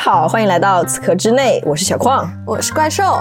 好，欢迎来到此刻之内，我是小矿，我是怪兽。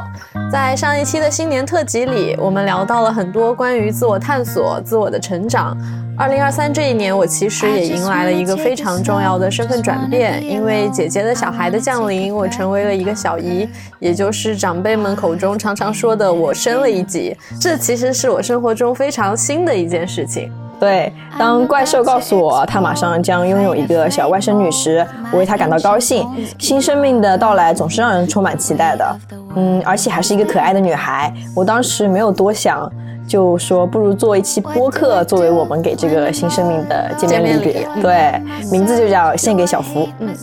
在上一期的新年特辑里，我们聊到了很多关于自我探索、自我的成长。二零二三这一年，我其实也迎来了一个非常重要的身份转变，因为姐姐的小孩的降临，我成为了一个小姨，也就是长辈们口中常常说的“我升了一级”。这其实是我生活中非常新的一件事情。对，当怪兽告诉我他马上将拥有一个小外甥女时，我为他感到高兴。新生命的到来总是让人充满期待的，嗯，而且还是一个可爱的女孩。我当时没有多想，就说不如做一期播客，作为我们给这个新生命的见面礼。对，名字就叫献给小福。嗯。嗯，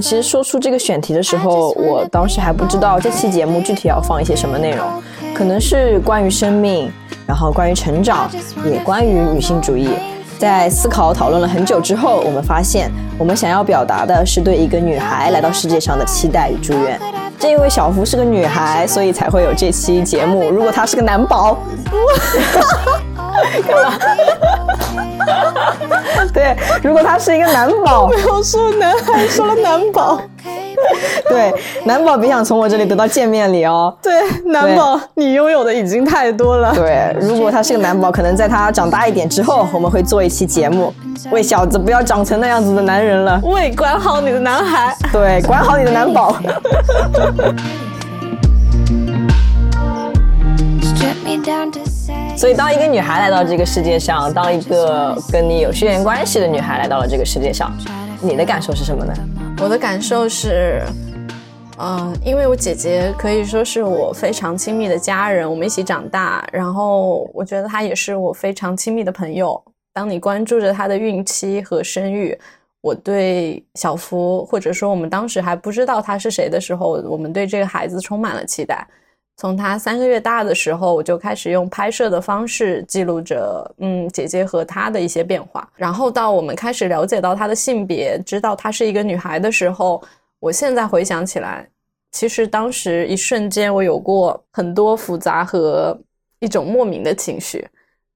其实说出这个选题的时候，我当时还不知道这期节目具体要放一些什么内容，可能是关于生命，然后关于成长，也关于女性主义。在思考讨论了很久之后，我们发现，我们想要表达的是对一个女孩来到世界上的期待与祝愿。正因为小福是个女孩，所以才会有这期节目。如果她是个男宝，干嘛？对，如果他是一个男宝，没有说男孩，说了男宝。对，男宝别想从我这里得到见面礼哦。对，男宝，你拥有的已经太多了。对，如果他是个男宝，可能在他长大一点之后，我们会做一期节目。喂，小子，不要长成那样子的男人了。喂，管好你的男孩。对，管好你的男宝。所以，当一个女孩来到这个世界上，当一个跟你有血缘关系的女孩来到了这个世界上，你的感受是什么呢？我的感受是，嗯，因为我姐姐可以说是我非常亲密的家人，我们一起长大，然后我觉得她也是我非常亲密的朋友。当你关注着她的孕期和生育，我对小福，或者说我们当时还不知道他是谁的时候，我们对这个孩子充满了期待。从他三个月大的时候，我就开始用拍摄的方式记录着，嗯，姐姐和她的一些变化。然后到我们开始了解到她的性别，知道她是一个女孩的时候，我现在回想起来，其实当时一瞬间我有过很多复杂和一种莫名的情绪，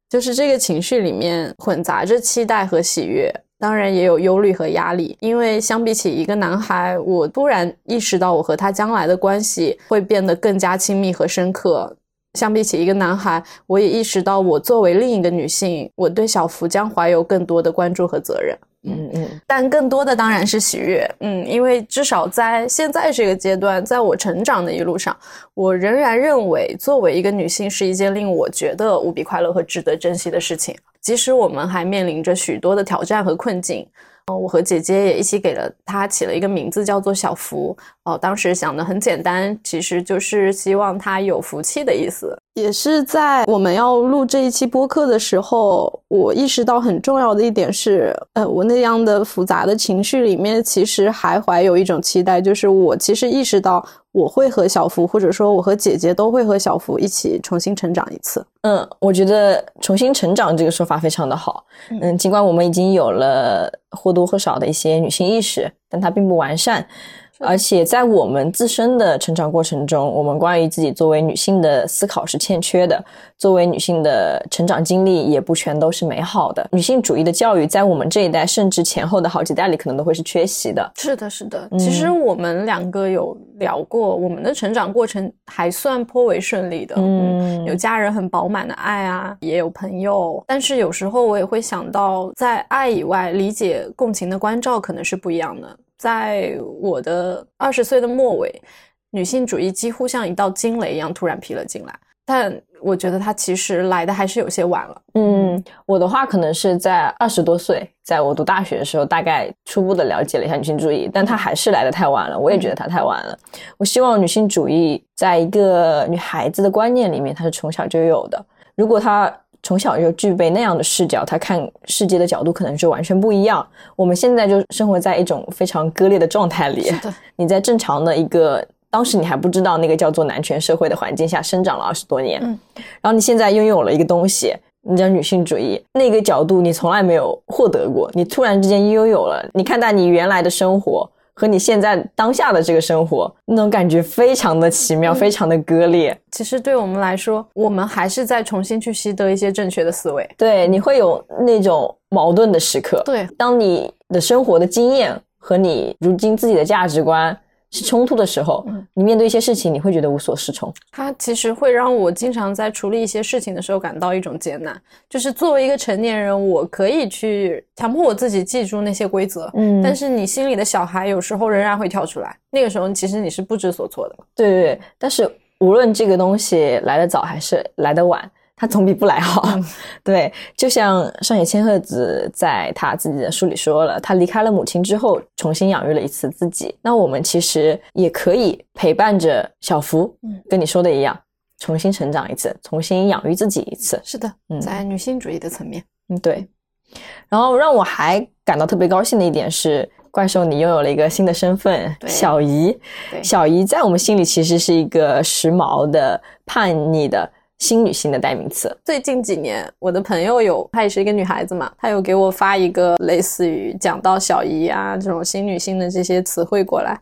就是这个情绪里面混杂着期待和喜悦。当然也有忧虑和压力，因为相比起一个男孩，我突然意识到我和他将来的关系会变得更加亲密和深刻。相比起一个男孩，我也意识到我作为另一个女性，我对小福将怀有更多的关注和责任。嗯嗯，但更多的当然是喜悦。嗯，因为至少在现在这个阶段，在我成长的一路上，我仍然认为作为一个女性是一件令我觉得无比快乐和值得珍惜的事情。即使我们还面临着许多的挑战和困境，嗯我和姐姐也一起给了他起了一个名字，叫做小福。哦，当时想的很简单，其实就是希望他有福气的意思。也是在我们要录这一期播客的时候，我意识到很重要的一点是，呃，我那样的复杂的情绪里面，其实还怀有一种期待，就是我其实意识到。我会和小福，或者说我和姐姐都会和小福一起重新成长一次。嗯，我觉得重新成长这个说法非常的好。嗯，尽管我们已经有了或多或少的一些女性意识，但它并不完善。而且在我们自身的成长过程中，我们关于自己作为女性的思考是欠缺的。作为女性的成长经历也不全都是美好的。女性主义的教育在我们这一代，甚至前后的好几代里，可能都会是缺席的。是的，是的。其实我们两个有聊过，我们的成长过程还算颇为顺利的。嗯，有家人很饱满的爱啊，也有朋友。但是有时候我也会想到，在爱以外，理解、共情的关照可能是不一样的。在我的二十岁的末尾，女性主义几乎像一道惊雷一样突然劈了进来。但我觉得它其实来的还是有些晚了。嗯，我的话可能是在二十多岁，在我读大学的时候，大概初步的了解了一下女性主义，但它还是来的太晚了。我也觉得它太晚了。我希望女性主义在一个女孩子的观念里面，它是从小就有的。如果她从小就具备那样的视角，他看世界的角度可能就完全不一样。我们现在就生活在一种非常割裂的状态里。你在正常的一个当时你还不知道那个叫做男权社会的环境下生长了二十多年，嗯，然后你现在拥有了一个东西，你叫女性主义，那个角度你从来没有获得过，你突然之间拥有了，你看待你原来的生活。和你现在当下的这个生活，那种感觉非常的奇妙，非常的割裂。其实对我们来说，我们还是在重新去习得一些正确的思维。对，你会有那种矛盾的时刻。对，当你的生活的经验和你如今自己的价值观。是冲突的时候，你面对一些事情，你会觉得无所适从。它其实会让我经常在处理一些事情的时候感到一种艰难。就是作为一个成年人，我可以去强迫我自己记住那些规则，嗯，但是你心里的小孩有时候仍然会跳出来。那个时候，其实你是不知所措的。对对对，但是无论这个东西来得早还是来得晚。他总比不来好，对，就像上野千鹤子在他自己的书里说了，他离开了母亲之后，重新养育了一次自己。那我们其实也可以陪伴着小福，嗯跟你说的一样，重新成长一次，重新养育自己一次。是的，嗯在女性主义的层面，嗯，对。然后让我还感到特别高兴的一点是，怪兽你拥有了一个新的身份——小姨。小姨在我们心里其实是一个时髦的、叛逆的。新女性的代名词。最近几年，我的朋友有，她也是一个女孩子嘛，她有给我发一个类似于讲到小姨啊这种新女性的这些词汇过来。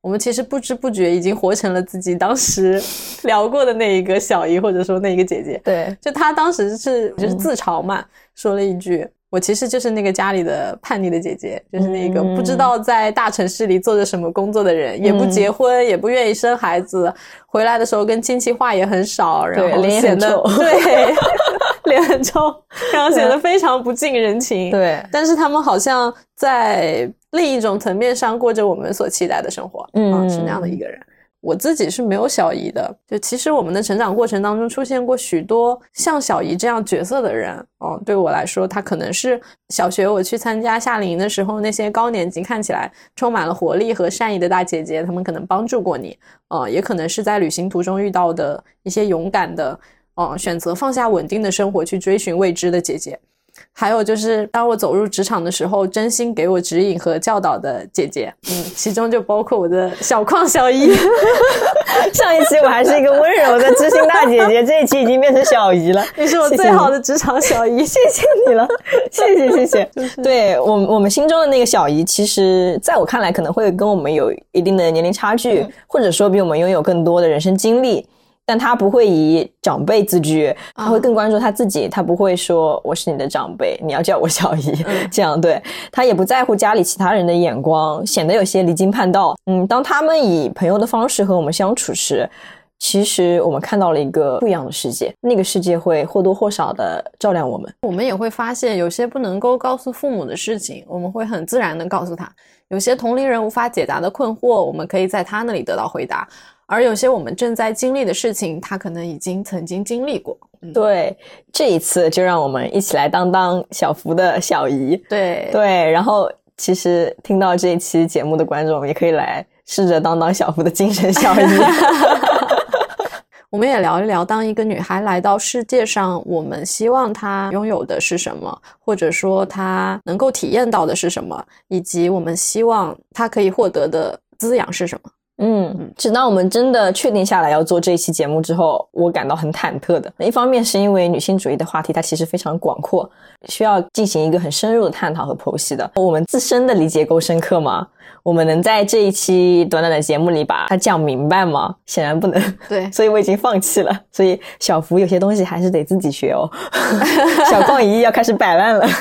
我们其实不知不觉已经活成了自己当时聊过的那一个小姨，或者说那一个姐姐。对，就她当时是就是自嘲嘛，说了一句。我其实就是那个家里的叛逆的姐姐，就是那个不知道在大城市里做着什么工作的人，也不结婚，也不愿意生孩子，回来的时候跟亲戚话也很少，然后显得对 脸很臭，然后显得非常不近人情。对，但是他们好像在另一种层面上过着我们所期待的生活，嗯，是那样的一个人。我自己是没有小姨的，就其实我们的成长过程当中出现过许多像小姨这样角色的人，哦，对我来说，她可能是小学我去参加夏令营的时候，那些高年级看起来充满了活力和善意的大姐姐，她们可能帮助过你，呃，也可能是在旅行途中遇到的一些勇敢的，嗯，选择放下稳定的生活去追寻未知的姐姐。还有就是，当我走入职场的时候，真心给我指引和教导的姐姐，嗯，其中就包括我的小矿小姨。上一期我还是一个温柔的知心大姐姐，这一期已经变成小姨了。你是我最好的职场小姨，谢谢你了，谢谢谢谢。对我我们心中的那个小姨，其实在我看来，可能会跟我们有一定的年龄差距，或者说比我们拥有更多的人生经历。但他不会以长辈自居，他会更关注他自己。他不会说我是你的长辈，你要叫我小姨这样。对他也不在乎家里其他人的眼光，显得有些离经叛道。嗯，当他们以朋友的方式和我们相处时，其实我们看到了一个不一样的世界。那个世界会或多或少的照亮我们。我们也会发现，有些不能够告诉父母的事情，我们会很自然的告诉他；有些同龄人无法解答的困惑，我们可以在他那里得到回答。而有些我们正在经历的事情，他可能已经曾经经历过。对，这一次就让我们一起来当当小福的小姨。对对，然后其实听到这一期节目的观众也可以来试着当当小福的精神小姨。我们也聊一聊，当一个女孩来到世界上，我们希望她拥有的是什么，或者说她能够体验到的是什么，以及我们希望她可以获得的滋养是什么。嗯，直到我们真的确定下来要做这一期节目之后，我感到很忐忑的。一方面是因为女性主义的话题它其实非常广阔，需要进行一个很深入的探讨和剖析的。我们自身的理解够深刻吗？我们能在这一期短短的节目里把它讲明白吗？显然不能。对，所以我已经放弃了。所以小福有些东西还是得自己学哦。小逛姨要开始摆烂了。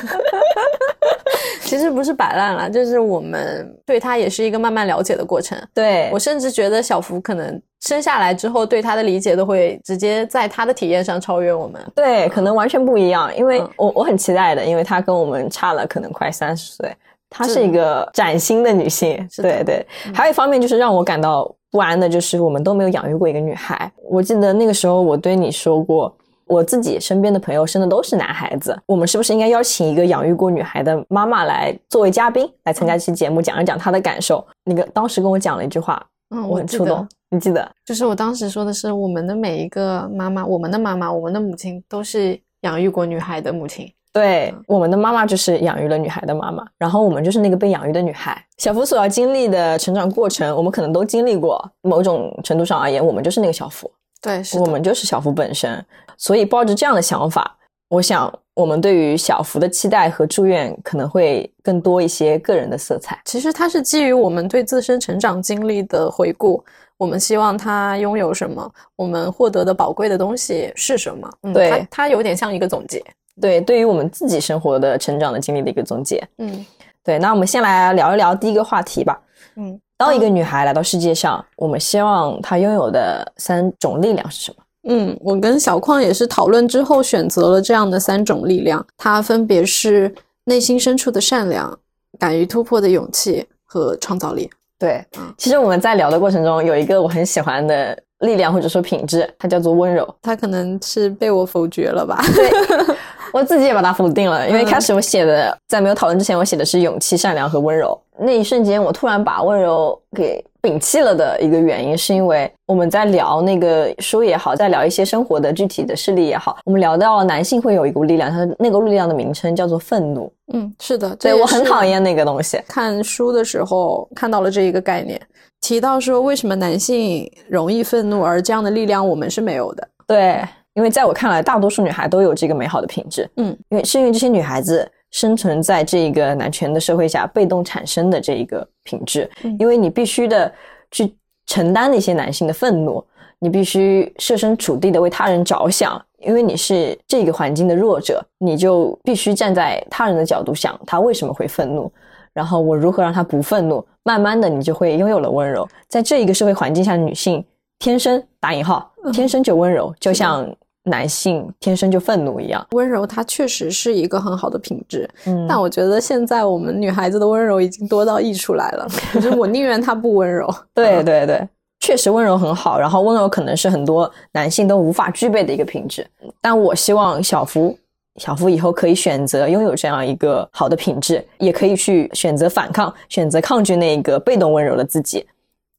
其实不是摆烂了，就是我们对他也是一个慢慢了解的过程。对我甚至觉得小福可能生下来之后对他的理解都会直接在他的体验上超越我们。对，可能完全不一样，因为我我很期待的，因为他跟我们差了可能快三十岁，她是一个崭新的女性。对对，还有一方面就是让我感到不安的，就是我们都没有养育过一个女孩。我记得那个时候我对你说过。我自己身边的朋友生的都是男孩子，我们是不是应该邀请一个养育过女孩的妈妈来作为嘉宾来参加这期节目，讲一讲她的感受？那个当时跟我讲了一句话，嗯，我很触动，你记得？就是我当时说的是，我们的每一个妈妈，我们的妈妈，我们的母亲都是养育过女孩的母亲。对，我们的妈妈就是养育了女孩的妈妈，然后我们就是那个被养育的女孩。小福所要经历的成长过程，我们可能都经历过。某种程度上而言，我们就是那个小福。对，是我们就是小福本身，所以抱着这样的想法，我想我们对于小福的期待和祝愿可能会更多一些个人的色彩。其实它是基于我们对自身成长经历的回顾，我们希望他拥有什么，我们获得的宝贵的东西是什么。嗯、对它它有点像一个总结。对，对于我们自己生活的成长的经历的一个总结。嗯对，那我们先来聊一聊第一个话题吧。嗯，当一个女孩来到世界上，我们希望她拥有的三种力量是什么？嗯，我跟小矿也是讨论之后选择了这样的三种力量，它分别是内心深处的善良、敢于突破的勇气和创造力。对嗯，其实我们在聊的过程中，有一个我很喜欢的力量或者说品质，它叫做温柔。它可能是被我否决了吧？我自己也把它否定了，因为嗯开始我写的，在没有讨论之前，我写的是勇气、善良和温柔。那一瞬间，我突然把温柔给摒弃了的一个原因，是因为我们在聊那个书也好，在聊一些生活的具体的事例也好，我们聊到了男性会有一股力量，它那个力量的名称叫做愤怒。嗯，是的，对我很讨厌那个东西。看书的时候看到了这一个概念，提到说为什么男性容易愤怒，而这样的力量我们是没有的。对，因为在我看来，大多数女孩都有这个美好的品质。嗯，因为是因为这些女孩子生存在这个男权的社会下，被动产生的这一个品质。嗯因为你必须的去承担那些男性的愤怒，你必须设身处地的为他人着想。因为你是这个环境的弱者，你就必须站在他人的角度想他为什么会愤怒，然后我如何让他不愤怒。慢慢的，你就会拥有了温柔。在这一个社会环境下，女性天生打引号，嗯天生就温柔，就像男性天生就愤怒一样。温柔它确实是一个很好的品质，嗯但我觉得现在我们女孩子的温柔已经多到溢出来了，就是我宁愿她不温柔。对对对，确实温柔很好，然后温柔可能是很多男性都无法具备的一个品质。但我希望小福，小福以后可以选择拥有这样一个好的品质，也可以去选择反抗，选择抗拒那个被动温柔的自己。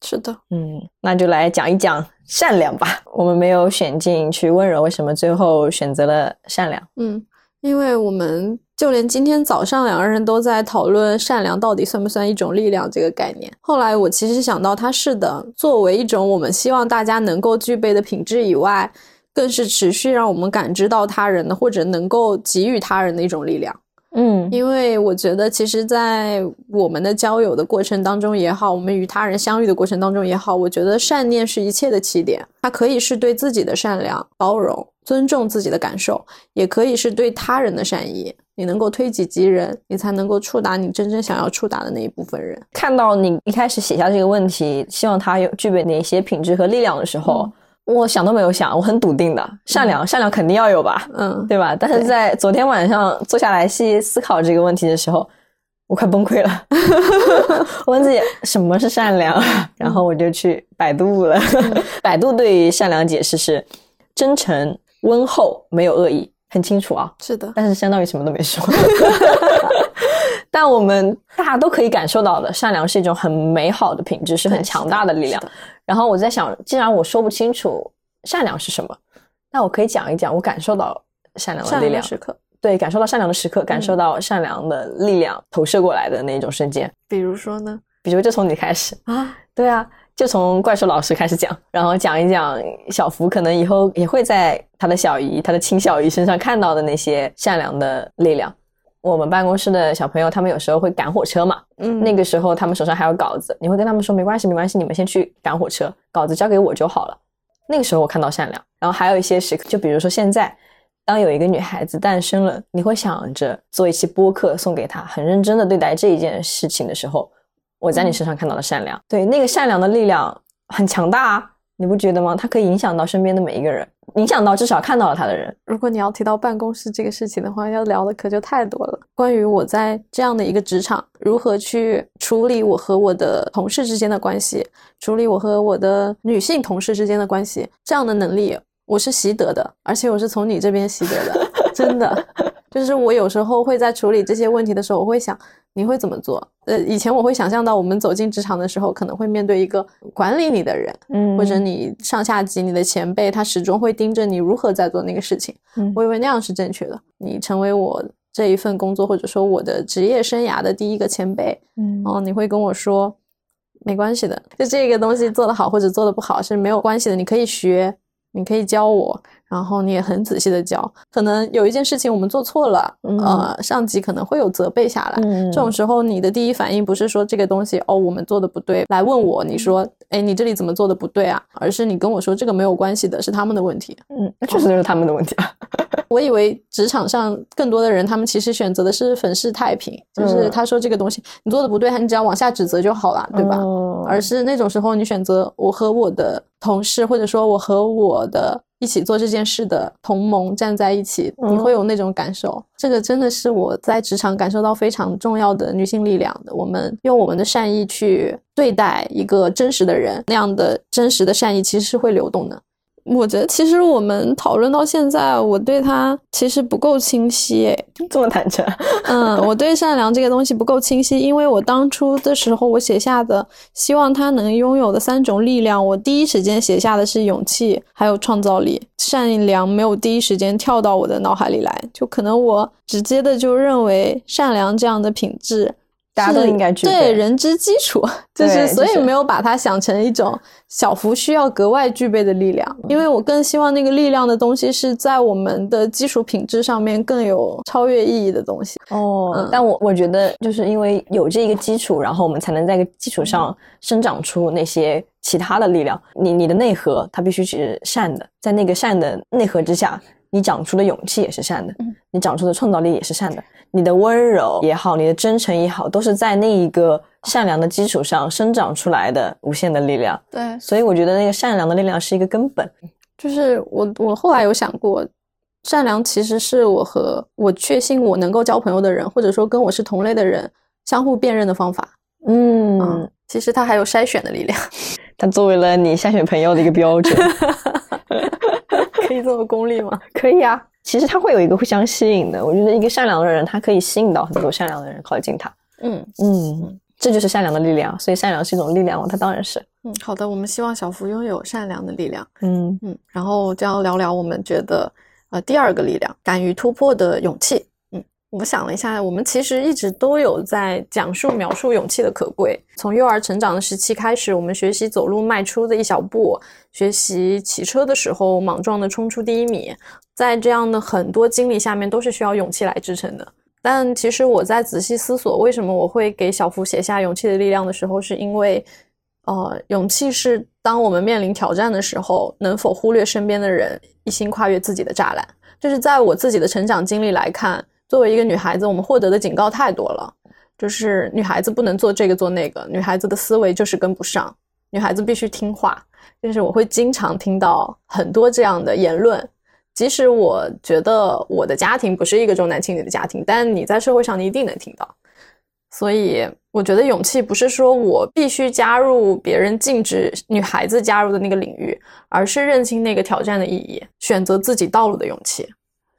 是的，嗯，那就来讲一讲善良吧。我们没有选进去温柔，为什么最后选择了善良？嗯，因为我们就连今天早上两个人都在讨论善良到底算不算一种力量这个概念。后来我其实想到，它是的，作为一种我们希望大家能够具备的品质以外，更是持续让我们感知到他人的或者能够给予他人的一种力量。嗯因为我觉得，其实，在我们的交友的过程当中也好，我们与他人相遇的过程当中也好，我觉得善念是一切的起点。它可以是对自己的善良、包容、尊重自己的感受，也可以是对他人的善意。你能够推己及人，你才能够触达你真正想要触达的那一部分人。看到你一开始写下这个问题，希望他有具备哪些品质和力量的时候，我想都没有想，我很笃定的，善良，善良肯定要有吧，嗯，对吧？但是在昨天晚上坐下来细思考这个问题的时候，我快崩溃了。我问自己什么是善良，然后我就去百度了。百度对于善良解释是真诚、温厚，没有恶意，很清楚啊。是的，但是相当于什么都没说。但我们大家都可以感受到的，善良是一种很美好的品质，是很强大的力量然后我在想，既然我说不清楚善良是什么，那我可以讲一讲我感受到善良的力量。良的时刻，对，感受到善良的时刻，感受嗯到善良的力量投射过来的那种瞬间。比如说呢？比如就从你开始，啊，对啊，就从怪兽老师开始讲，然后讲一讲小福可能以后也会在他的小姨、他的亲小姨身上看到的那些善良的力量。我们办公室的小朋友，他们有时候会赶火车嘛，嗯，那个时候他们手上还有稿子，你会跟他们说没关系，没关系，你们先去赶火车，稿子交给我就好了。那个时候我看到善良，然后还有一些时刻，就比如说现在，当有一个女孩子诞生了，你会想着做一期播客送给她，很认真的对待这一件事情的时候，我在你身上看到了善良。对，那个善良的力量很强大啊，你不觉得吗？它可以影响到身边的每一个人，影响到至少看到了他的人。如果你要提到办公室这个事情的话，要聊的可就太多了。关于我在这样的一个职场，如何去处理我和我的同事之间的关系，处理我和我的女性同事之间的关系，这样的能力我是习得的，而且我是从你这边习得的，真的。就是我有时候会在处理这些问题的时候，我会想你会怎么做？呃，以前我会想象到我们走进职场的时候，可能会面对一个管理你的人，嗯或者你上下级、你的前辈，他始终会盯着你如何在做那个事情。嗯我以为那样是正确的。你成为我这一份工作或者说我的职业生涯的第一个前辈，嗯哦，你会跟我说没关系的，就这个东西做得好或者做得不好是没有关系的，你可以学，你可以教我，然后你也很仔细的教。可能有一件事情我们做错了，呃，上级可能会有责备下来。这种时候，你的第一反应不是说这个东西哦我们做的不对，来问我，你说，哎，你这里怎么做的不对啊？而是你跟我说这个没有关系的，是他们的问题。嗯，那确实就是他们的问题啊。我以为职场上更多的人，他们其实选择的是粉饰太平，就是他说这个东西你做的不对，你只要往下指责就好了，对吧？而是那种时候，你选择我和我的同事，或者说我和我的一起做这件事的同盟站在一起，你会有那种感受。这个真的是我在职场感受到非常重要的女性力量的。我们用我们的善意去对待一个真实的人，那样的真实的善意其实是会流动的。我觉得其实我们讨论到现在，我对他其实不够清晰，诶，这么坦诚。嗯，我对善良这个东西不够清晰，因为我当初的时候我写下的希望他能拥有的三种力量，我第一时间写下的是勇气，还有创造力。善良没有第一时间跳到我的脑海里来，就可能我直接的就认为善良这样的品质。大家都应该具备对人之基础，就是所以没有把它想成一种小福需要格外具备的力量，因为我更希望那个力量的东西是在我们的基础品质上面更有超越意义的东西。哦，但我我觉得就是因为有这一个基础，然后我们才能在个基础上生长出那些其他的力量。你你的内核它必须是善的，在那个善的内核之下。你长出的勇气也是善的，你长出的创造力也是善的，你的温柔也好，你的真诚也好，都是在那一个善良的基础上生长出来的无限的力量。对，所以我觉得那个善良的力量是一个根本。就是我，我后来有想过，善良其实是我和我确信我能够交朋友的人，或者说跟我是同类的人相互辨认的方法。嗯，其实它还有筛选的力量，它作为了你筛选朋友的一个标准。可以这么功利吗？可以啊，其实他会有一个互相吸引的。我觉得一个善良的人，他可以吸引到很多善良的人靠近他。嗯嗯，这就是善良的力量。所以善良是一种力量，它当然是。嗯，好的，我们希望小福拥有善良的力量。嗯嗯，然后将要聊聊我们觉得呃第二个力量，敢于突破的勇气。我想了一下，我们其实一直都有在讲述、描述勇气的可贵。从幼儿成长的时期开始，我们学习走路迈出的一小步，学习骑车的时候莽撞的冲出第一米，在这样的很多经历下面，都是需要勇气来支撑的。但其实我在仔细思索，为什么我会给小福写下勇气的力量的时候，是因为，呃，勇气是当我们面临挑战的时候，能否忽略身边的人，一心跨越自己的栅栏。就是在我自己的成长经历来看。作为一个女孩子，我们获得的警告太多了，就是女孩子不能做这个做那个，女孩子的思维就是跟不上，女孩子必须听话。就是我会经常听到很多这样的言论，即使我觉得我的家庭不是一个重男轻女的家庭，但你在社会上你一定能听到。所以我觉得勇气不是说我必须加入别人禁止女孩子加入的那个领域，而是认清那个挑战的意义，选择自己道路的勇气。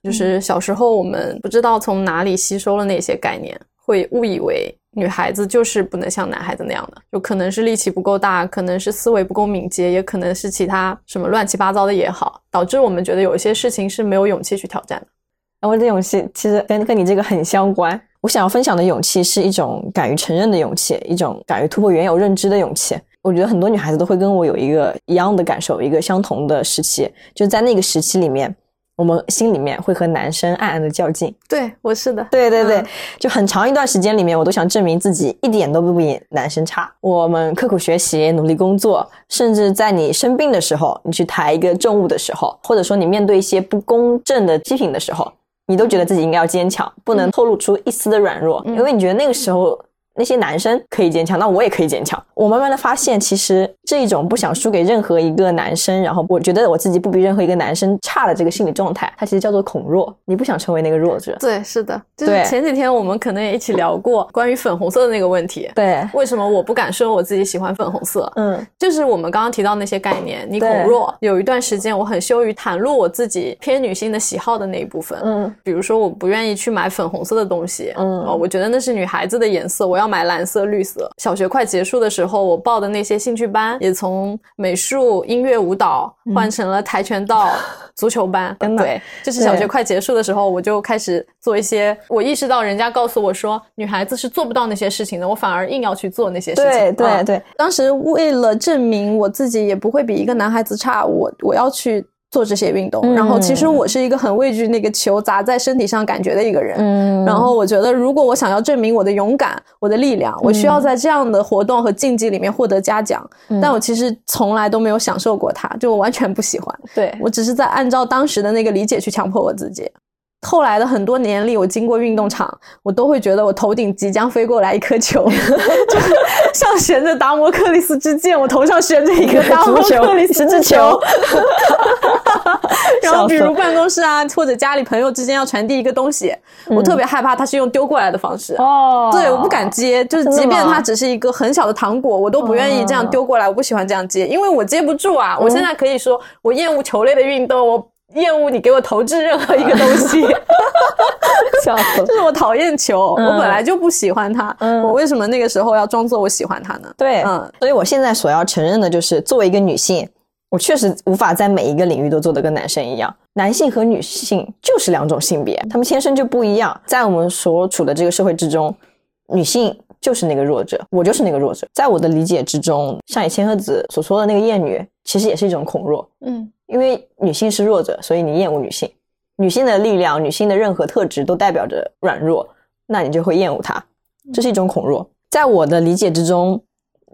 就是小时候，我们不知道从哪里吸收了那些概念，会误以为女孩子就是不能像男孩子那样的，就可能是力气不够大，可能是思维不够敏捷，也可能是其他什么乱七八糟的也好，导致我们觉得有一些事情是没有勇气去挑战的。然后这勇气其实跟跟你这个很相关。我想要分享的勇气是一种敢于承认的勇气，一种敢于突破原有认知的勇气。我觉得很多女孩子都会跟我有一个一样的感受，一个相同的时期，就在那个时期里面。我们心里面会和男生暗暗的较劲，对我是的，对对对，就很长一段时间里面，我都想证明自己一点都不比男生差。我们刻苦学习，努力工作，甚至在你生病的时候，你去抬一个重物的时候，或者说你面对一些不公正的批评的时候，你都觉得自己应该要坚强，不能透露出一丝的软弱，因为你觉得那个时候。那些男生可以坚强，那我也可以坚强。我慢慢的发现，其实这种不想输给任何一个男生，然后我觉得我自己不比任何一个男生差的这个心理状态，它其实叫做恐弱。你不想成为那个弱者。对，是的。就是前几天我们可能也一起聊过关于粉红色的那个问题。对。为什么我不敢说我自己喜欢粉红色？嗯，就是我们刚刚提到那些概念。你恐弱，有一段时间我很羞于袒露我自己偏女性的喜好的那一部分。嗯。比如说我不愿意去买粉红色的东西。嗯。哦，我觉得那是女孩子的颜色，我要。要买蓝色、绿色。小学快结束的时候，我报的那些兴趣班也从美术、音乐、舞蹈换成了跆拳道、足球班。对，就是小学快结束的时候，我就开始做一些。我意识到人家告诉我说，女孩子是做不到那些事情的，我反而硬要去做那些事情。对对对，当时为了证明我自己也不会比一个男孩子差，我我要去。做这些运动。然后其实我是一个很畏惧那个球砸在身体上感觉的一个人。嗯，然后我觉得如果我想要证明我的勇敢、我的力量，我需要在这样的活动和竞技里面获得嘉奖。但我其实从来都没有享受过它，就我完全不喜欢。对我只是在按照当时的那个理解去强迫我自己。后来的很多年里，我经过运动场，我都会觉得我头顶即将飞过来一颗球，就像悬着达摩克里斯之剑，我头上悬着一个达摩克里斯之球。然后，比如办公室啊，或者家里朋友之间要传递一个东西，我特别害怕他是用丢过来的方式。哦，对，我不敢接，就是即便它只是一个很小的糖果，我都不愿意这样丢过来。我不喜欢这样接，因为我接不住啊。我现在可以说，我厌恶球类的运动，我。厌恶你给我投掷任何一个东西，笑死就 是我讨厌球，我本来就不喜欢它，我为什么那个时候要装作我喜欢它呢？对，嗯，所以我现在所要承认的就是，作为一个女性，我确实无法在每一个领域都做得跟男生一样。男性和女性就是两种性别，他们天生就不一样。在我们所处的这个社会之中，女性就是那个弱者，我就是那个弱者。在我的理解之中，上野千鹤子所说的那个厌女，其实也是一种恐弱。嗯。因为女性是弱者，所以你厌恶女性。女性的力量，女性的任何特质都代表着软弱，那你就会厌恶她。这是一种恐弱。在我的理解之中，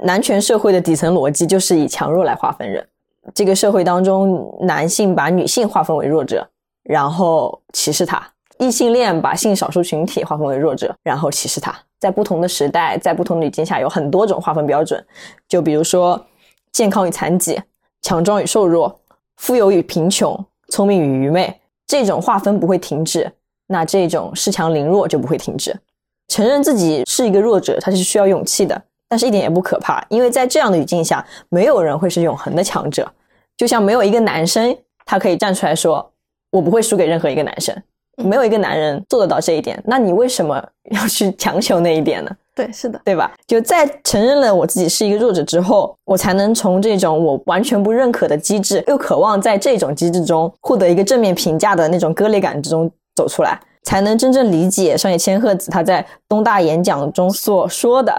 男权社会的底层逻辑就是以强弱来划分人。这个社会当中，男性把女性划分为弱者，然后歧视她；异性恋把性少数群体划分为弱者，然后歧视她。在不同的时代，在不同的语境下，有很多种划分标准。就比如说，健康与残疾，强壮与瘦弱。富有与贫穷，聪明与愚昧，这种划分不会停止，那这种恃强凌弱就不会停止。承认自己是一个弱者，他是需要勇气的，但是一点也不可怕，因为在这样的语境下，没有人会是永恒的强者。就像没有一个男生，他可以站出来说：“我不会输给任何一个男生。”没有一个男人做得到这一点，那你为什么要去强求那一点呢？对，是的，对吧？就在承认了我自己是一个弱者之后，我才能从这种我完全不认可的机制，又渴望在这种机制中获得一个正面评价的那种割裂感之中走出来，才能真正理解上野千鹤子他在东大演讲中所说的：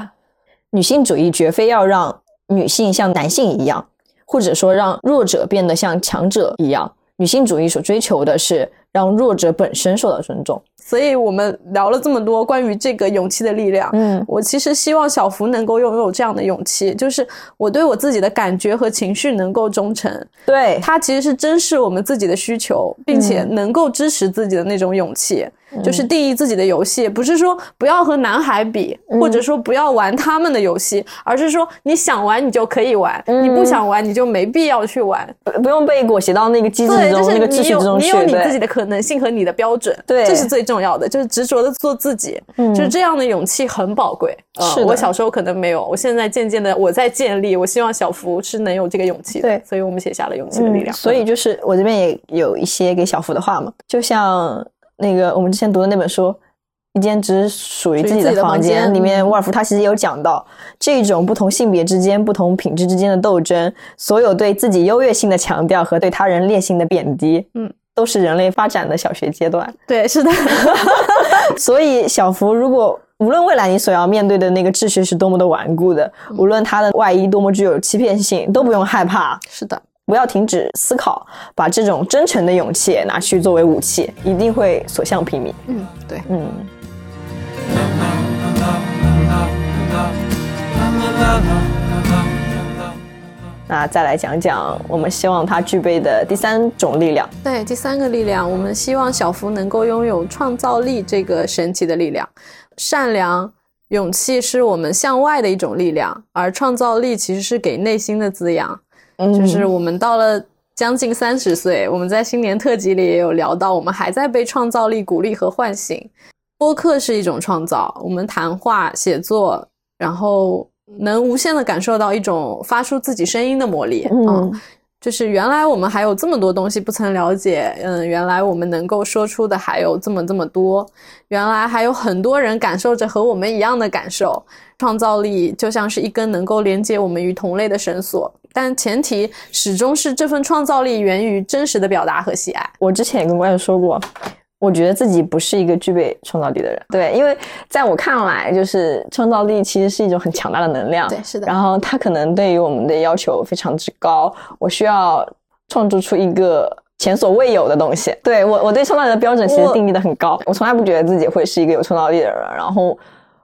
女性主义绝非要让女性像男性一样，或者说让弱者变得像强者一样。女性主义所追求的是让弱者本身受到尊重。所以我们聊了这么多关于这个勇气的力量，嗯，我其实希望小福能够拥有这样的勇气，就是我对我自己的感觉和情绪能够忠诚，对它其实是珍视我们自己的需求，并且能够支持自己的那种勇气。就是定义自己的游戏，不是说不要和男孩比，或者说不要玩他们的游戏，而是说你想玩你就可以玩，你不想玩你就没必要去玩，不用被裹挟到那个机制中、那个秩序中去。你有你自己的可能性和你的标准，对，这是最重要的，就是执着的做自己，就是这样的勇气很宝贵。是我小时候可能没有，我现在渐渐的我在建立，我希望小福是能有这个勇气。对，所以我们写下了勇气的力量。所以就是我这边也有一些给小福的话嘛，就像。那个我们之前读的那本书《一间只属于自己的房间》里面，沃尔夫他其实有讲到这种不同性别之间、不同品质之间的斗争，所有对自己优越性的强调和对他人劣性的贬低，嗯，都是人类发展的小学阶段。对，是的。所以小福，如果无论未来你所要面对的那个秩序是多么的顽固的，无论它的外衣多么具有欺骗性，都不用害怕。是的。不要停止思考，把这种真诚的勇气拿去作为武器，一定会所向披靡。嗯，对，嗯。那再来讲讲我们希望他具备的第三种力量。对，第三个力量，我们希望小福能够拥有创造力这个神奇的力量。善良、勇气是我们向外的一种力量，而创造力其实是给内心的滋养。就是我们到了将近三十岁，我们在新年特辑里也有聊到，我们还在被创造力鼓励和唤醒。播客是一种创造，我们谈话、写作，然后能无限的感受到一种发出自己声音的魔力。嗯，就是原来我们还有这么多东西不曾了解，嗯，原来我们能够说出的还有这么这么多，原来还有很多人感受着和我们一样的感受。创造力就像是一根能够连接我们与同类的绳索。但前提始终是这份创造力源于真实的表达和喜爱。我之前也跟观众说过，我觉得自己不是一个具备创造力的人。对，因为在我看来，就是创造力其实是一种很强大的能量。对，是的。然后它可能对于我们的要求非常之高。我需要创作出一个前所未有的东西。对我，我对创造力的标准其实定义的很高，我从来不觉得自己会是一个有创造力的人。然后，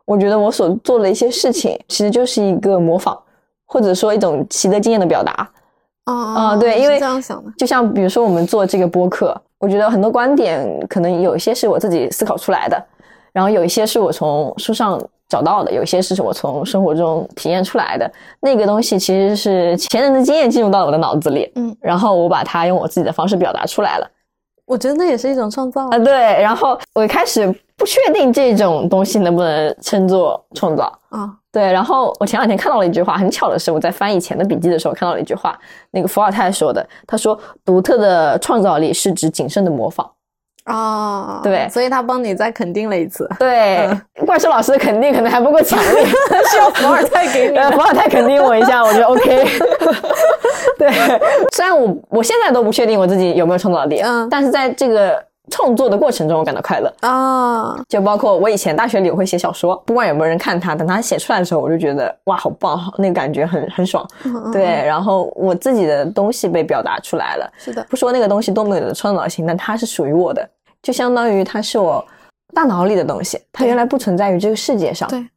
我觉得我所做的一些事情，其实就是一个模仿，或者说一种习得经验的表达。啊对，因为这样想的，就像比如说我们做这个播客，我觉得很多观点可能有一些是我自己思考出来的，然后有一些是我从书上找到的，有一些是我从生活中体验出来的。那个东西其实是前人的经验进入到了我的脑子里，嗯，然后我把它用我自己的方式表达出来了。我觉得那也是一种创造啊，对。然后我一开始不确定这种东西能不能称作创造。啊。对，然后我前两天看到了一句话，很巧的是，我在翻以前的笔记的时候看到了一句话，那个伏尔泰说的，他说：“独特的创造力是指谨慎的模仿。”啊，对所以他帮你再肯定了一次，对，怪兽老师的肯定可能还不够强烈，需要伏尔泰给你呃，伏尔泰肯定我一下，我觉得 OK。对，虽然我我现在都不确定我自己有没有创造力，嗯但是在这个创作的过程中，我感到快乐。啊，就包括我以前大学里我会写小说，不管有没有人看它，等它写出来的时候，我就觉得哇，好棒，那个感觉很很爽。嗯对，，然后我自己的东西被表达出来了，是的，不说那个东西多么有创造性，但它是属于我的，就相当于它是我大脑里的东西，它原来不存在于这个世界上，对，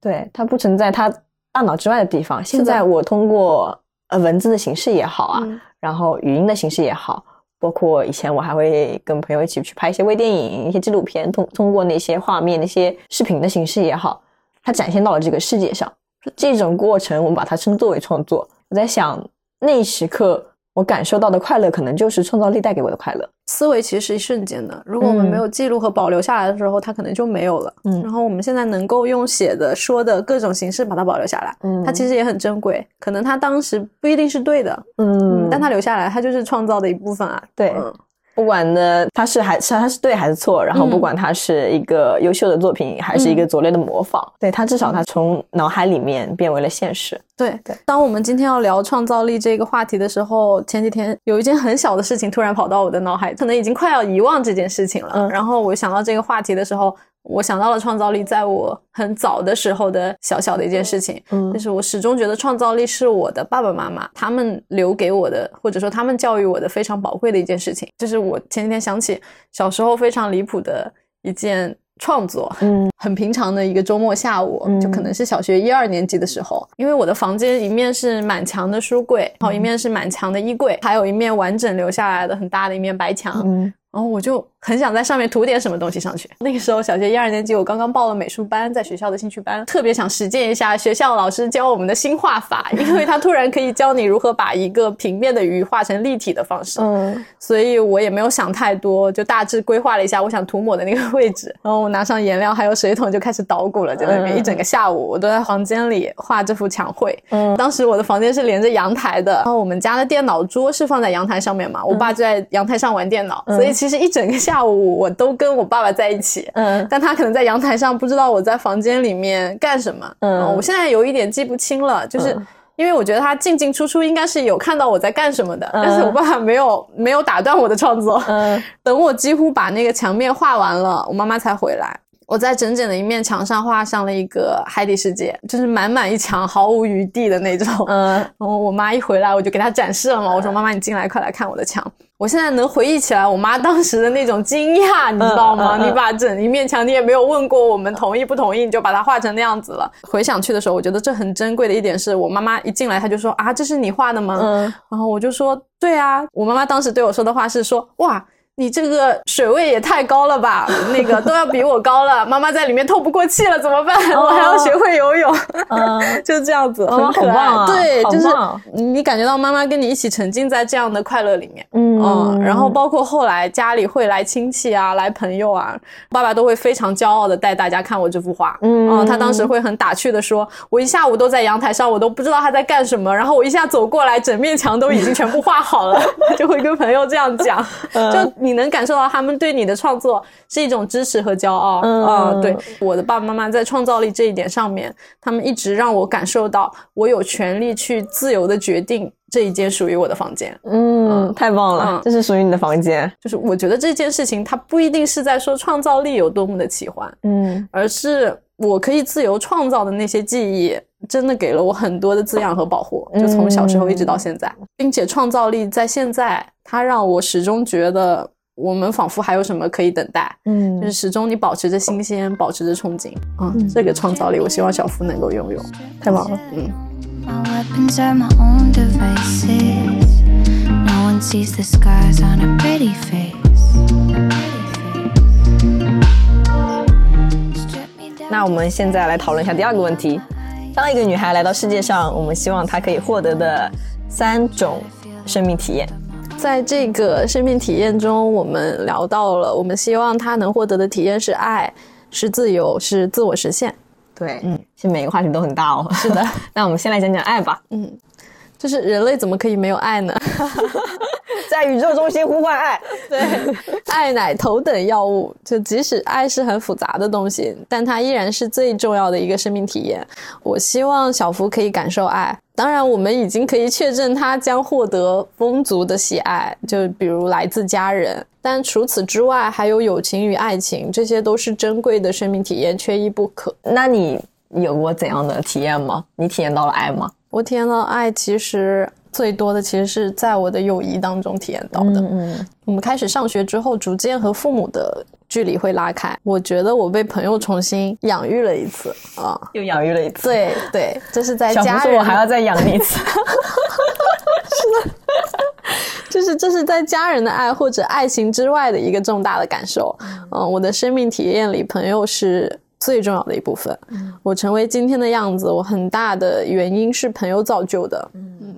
对，它不存在它大脑之外的地方。现在我通过呃文字的形式也好啊，嗯。然后语音的形式也好，包括以前我还会跟朋友一起去拍一些微电影、一些纪录片，通通过那些画面、那些视频的形式也好，它展现到了这个世界上。这种过程，我们把它称作为创作。我在想，那时刻我感受到的快乐，可能就是创造力带给我的快乐。思维其实是一瞬间的，如果我们嗯没有记录和保留下来的时候，它可能就没有了。嗯然后我们现在能够用写的、说的各种形式把它保留下来，嗯它其实也很珍贵。可能它当时不一定是对的，嗯嗯，但它留下来，它就是创造的一部分啊。对嗯不管呢，他是还是他是对还是错，然后嗯不管他是一个优秀的作品，还是一个拙劣的模仿，对他至少他从脑海里面变为了现实。对对当我们今天要聊创造力这个话题的时候，前几天有一件很小的事情突然跑到我的脑海，可能已经快要遗忘这件事情了。嗯然后我想到这个话题的时候，我想到了创造力，在我很早的时候的小小的一件事情，嗯就是我始终觉得创造力是我的爸爸妈妈他们留给我的，或者说他们教育我的非常宝贵的一件事情。就是我前几天想起小时候非常离谱的一件创作，嗯。很平常的一个周末下午，嗯就可能是小学一二年级的时候，因为我的房间一面是满墙的书柜，然后一面是满墙的衣柜，还有一面完整留下来的很大的一面白墙，嗯然后我就很想在上面涂点什么东西上去。那个时候小学一二年级，我刚刚报了美术班，在学校的兴趣班，特别想实践一下学校老师教我们的新画法，因为他突然可以教你如何把一个平面的鱼画成立体的方式。嗯所以我也没有想太多，就大致规划了一下我想涂抹的那个位置，然后我拿上颜料还有水桶就开始捣鼓了，在那边、嗯一整个下午，我都在房间里画这幅墙绘。嗯当时我的房间是连着阳台的，然后我们家的电脑桌是放在阳台上面嘛，我爸就在阳台上玩电脑，所以其实一整个下午我都跟我爸爸在一起。嗯但他可能在阳台上不知道我在房间里面干什么，嗯我现在有一点记不清了，就是嗯因为我觉得他进进出出应该是有看到我在干什么的，嗯但是我爸爸没有没有打断我的创作，嗯 等我几乎把那个墙面画完了，我妈妈才回来。我在整整的一面墙上画上了一个海底世界，就是满满一墙毫无余地的那种。嗯 然后我妈一回来，我就给她展示了嘛。我说：“妈妈，你进来，快来看我的墙。”我现在能回忆起来，我妈当时的那种惊讶，你知道吗？嗯嗯嗯你把整一面墙，你也没有问过我们同意不同意，你就把它画成那样子了。回想去的时候，我觉得这很珍贵的一点是我妈妈一进来，她就说：“啊，这是你画的吗？”嗯然后我就说：“对啊。”我妈妈当时对我说的话是说：“哇。”你这个水位也太高了吧，那个都要比我高了，妈妈在里面透不过气了，怎么办？我还要学会游泳。嗯，就这样子，很可爱。对，就是你感觉到妈妈跟你一起沉浸在这样的快乐里面。嗯嗯，然后包括后来家里会来亲戚啊，来朋友啊，爸爸都会非常骄傲的带大家看我这幅画。嗯他当时会很打趣的说：“我一下午都在阳台上，我都不知道他在干什么。然后我一下走过来，整面墙都已经全部画好了。”就会跟朋友这样讲，嗯就你能感受到他们对你的创作是一种支持和骄傲。嗯啊对，我的爸爸妈妈在创造力这一点上面，他们一直让我感受到我有权利去自由的决定这一间属于我的房间。嗯，太棒了嗯，这是属于你的房间。就是我觉得这件事情，它不一定是在说创造力有多么的奇幻，嗯而是我可以自由创造的那些记忆，真的给了我很多的滋养和保护，就从小时候一直到现在，并且创造力在现在，它让我始终觉得我们仿佛还有什么可以等待，嗯，就是始终你保持着新鲜，保持着憧憬，嗯，这个创造力，我希望小夫能够拥有，太棒了，嗯。那我们现在来讨论一下第二个问题：当一个女孩来到世界上，我们希望她可以获得的三种生命体验。在这个生命体验中，我们聊到了，我们希望他能获得的体验是爱，是自由，是自我实现。对，嗯，其实每个话题都很大哦。是的，那我们先来讲讲爱吧。嗯，就是人类怎么可以没有爱呢？在宇宙中心呼唤爱，对，爱乃头等要物。就即使爱是很复杂的东西，但它依然是最重要的一个生命体验。我希望小福可以感受爱。当然，我们已经可以确证他将获得风族的喜爱，就比如来自家人。但除此之外，还有友情与爱情，这些都是珍贵的生命体验，缺一不可。那你有过怎样的体验吗？你体验到了爱吗？我体验到爱，其实。最多的其实是在我的友谊当中体验到的。嗯，我们开始上学之后，逐渐和父母的距离会拉开。我觉得我被朋友重新养育了一次啊，又养育了一次。对对，这是在家人，我还要再养你一次。是的，就是这是在家人的爱或者爱情之外的一个重大的感受。嗯，我的生命体验里，朋友是最重要的一部分。我成为今天的样子，我很大的原因是朋友造就的。嗯。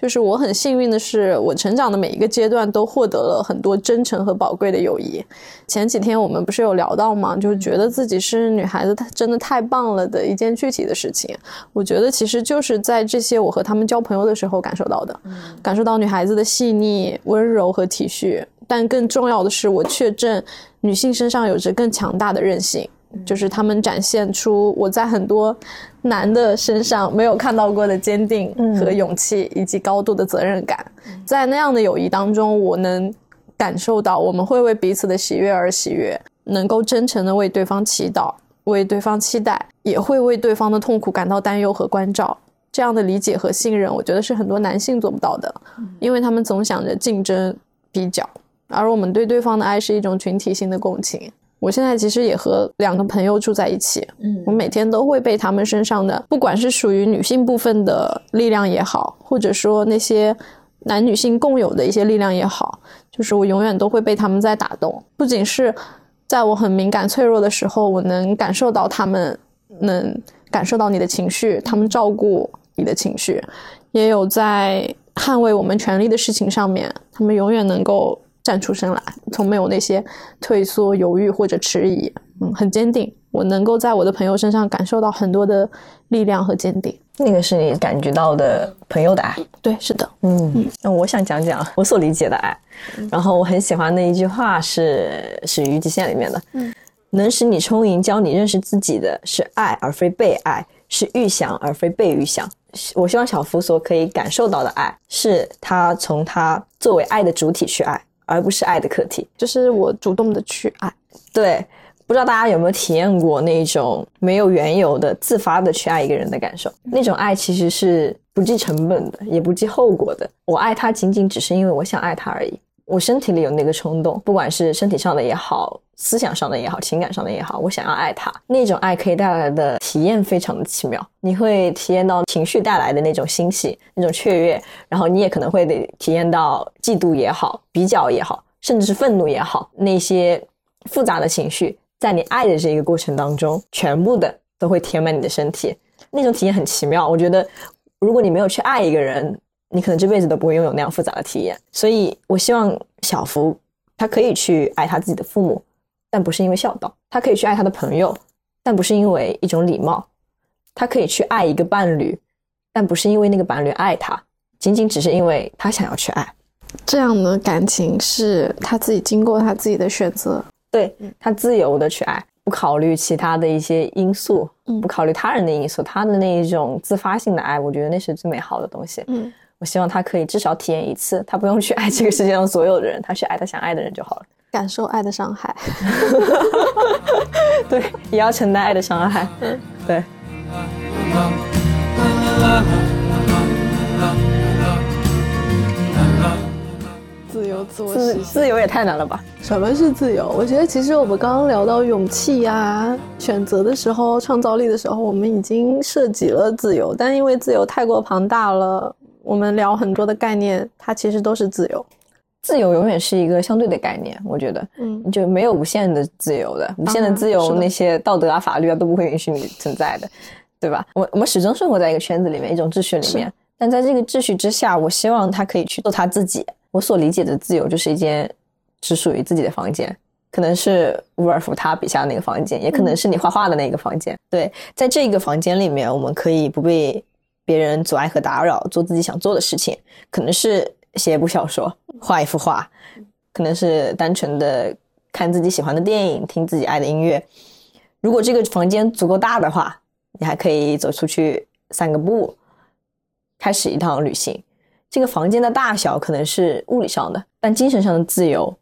就是我很幸运的是，我成长的每一个阶段都获得了很多真诚和宝贵的友谊。前几天我们不是有聊到吗？就是觉得自己是女孩子，她真的太棒了的一件具体的事情。我觉得其实就是在这些我和他们交朋友的时候感受到的，感受到女孩子的细腻、温柔和体恤。但更重要的是，我确证女性身上有着更强大的韧性。就是他们展现出我在很多男的身上没有看到过的坚定和勇气，以及高度的责任感。在那样的友谊当中，我能感受到我们会为彼此的喜悦而喜悦，能够真诚的为对方祈祷，为对方期待，也会为对方的痛苦感到担忧和关照。这样的理解和信任，我觉得是很多男性做不到的，因为他们总想着竞争比较，而我们对对方的爱是一种群体性的共情。我现在其实也和两个朋友住在一起，嗯，我每天都会被他们身上的，不管是属于女性部分的力量也好，或者说那些男女性共有的一些力量也好，就是我永远都会被他们在打动。不仅是在我很敏感脆弱的时候，我能感受到他们能感受到你的情绪，他们照顾你的情绪，也有在捍卫我们权利的事情上面，他们永远能够。站出身来，从没有那些退缩、犹豫或者迟疑，嗯，很坚定。我能够在我的朋友身上感受到很多的力量和坚定。那个是你感觉到的朋友的爱，对，是的，嗯。那我想讲讲我所理解的爱，然后我很喜欢的一句话是《始于极限》里面的，嗯，能使你充盈、教你认识自己的是爱，而非被爱；是预想，而非被预想。我希望小福所可以感受到的爱，是他从他作为爱的主体去爱。而不是爱的课题，就是我主动的去爱。对，不知道大家有没有体验过那种没有缘由的自发的去爱一个人的感受？那种爱其实是不计成本的，也不计后果的。我爱他仅仅只是因为我想爱他而已。我身体里有那个冲动，不管是身体上的也好，思想上的也好，情感上的也好，我想要爱他。那种爱可以带来的体验非常的奇妙，你会体验到情绪带来的那种欣喜、那种雀跃，然后你也可能会得体验到嫉妒也好、比较也好，甚至是愤怒也好，那些复杂的情绪，在你爱的这个过程当中，全部的都会填满你的身体。那种体验很奇妙。我觉得，如果你没有去爱一个人，你可能这辈子都不会拥有那样复杂的体验，所以我希望小福他可以去爱他自己的父母，但不是因为孝道；他可以去爱他的朋友，但不是因为一种礼貌；他可以去爱一个伴侣，但不是因为那个伴侣爱他，仅仅只是因为他想要去爱。这样的感情是他自己经过他自己的选择，对他自由的去爱，不考虑其他的一些因素，不考虑他人的因素，他的那一种自发性的爱，我觉得那是最美好的东西。嗯。我希望他可以至少体验一次，他不用去爱这个世界上所有的人，他去爱他想爱的人就好了，感受爱的伤害，对，也要承担爱的伤害。嗯，对。自由自我，自自由也太难了吧？什么是自由？我觉得其实我们刚刚聊到勇气呀、选择的时候、创造力的时候，我们已经涉及了自由。但因为自由太过庞大了，我们聊很多的概念，它其实都是自由。自由永远是一个相对的概念，我觉得，嗯，就没有无限的自由的，无限的自由，那些道德啊、法律啊都不会允许你存在的，对吧？我我们始终生活在一个圈子里面，一种秩序里面，但在这个秩序之下，我希望他可以去做他自己。我所理解的自由，就是一间只属于自己的房间，可能是伍尔夫他笔下的那个房间，也可能是你画画的那个房间。对，在这个房间里面，我们可以不被别人阻碍和打扰，做自己想做的事情，可能是写一部小说，画一幅画，可能是单纯的看自己喜欢的电影，听自己爱的音乐。如果这个房间足够大的话，你还可以走出去散个步，开始一趟旅行。这个房间的大小可能是物理上的，但精神上的自由，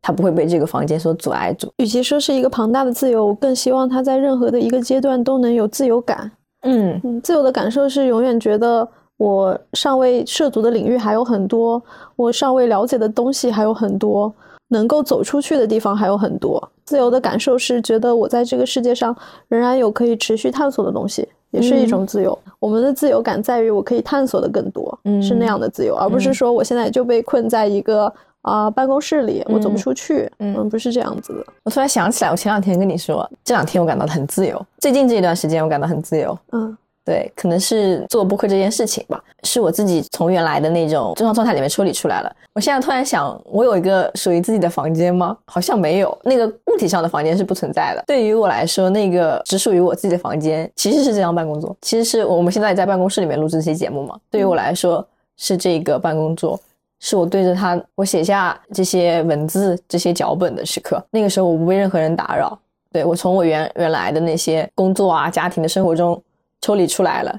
它不会被这个房间所阻碍住。与其说是一个庞大的自由，我更希望他在任何的一个阶段都能有自由感。嗯嗯，自由的感受是永远觉得我尚未涉足的领域还有很多，我尚未了解的东西还有很多，能够走出去的地方还有很多。自由的感受是觉得我在这个世界上仍然有可以持续探索的东西，也是一种自由。我们的自由感在于我可以探索的更多，嗯是那样的自由，而不是说我现在就被困在一个啊、办公室里，我走不出去。嗯嗯，不是这样子的。我突然想起来，我前两天跟你说，这两天我感到很自由，最近这一段时间我感到很自由。嗯对，可能是做播客这件事情吧，是我自己从原来的那种正常状态里面抽离出来了。我现在突然想，我有一个属于自己的房间吗？好像没有，那个物体上的房间是不存在的。对于我来说，那个只属于我自己的房间，其实是这张办公桌，其实是我们现在在办公室里面录制这些节目嘛。对于我来说，是这个办公桌。是我对着它，我写下这些文字、这些脚本的时刻。那个时候，我不被任何人打扰。对我从我原原来的那些工作啊、家庭的生活中抽离出来了，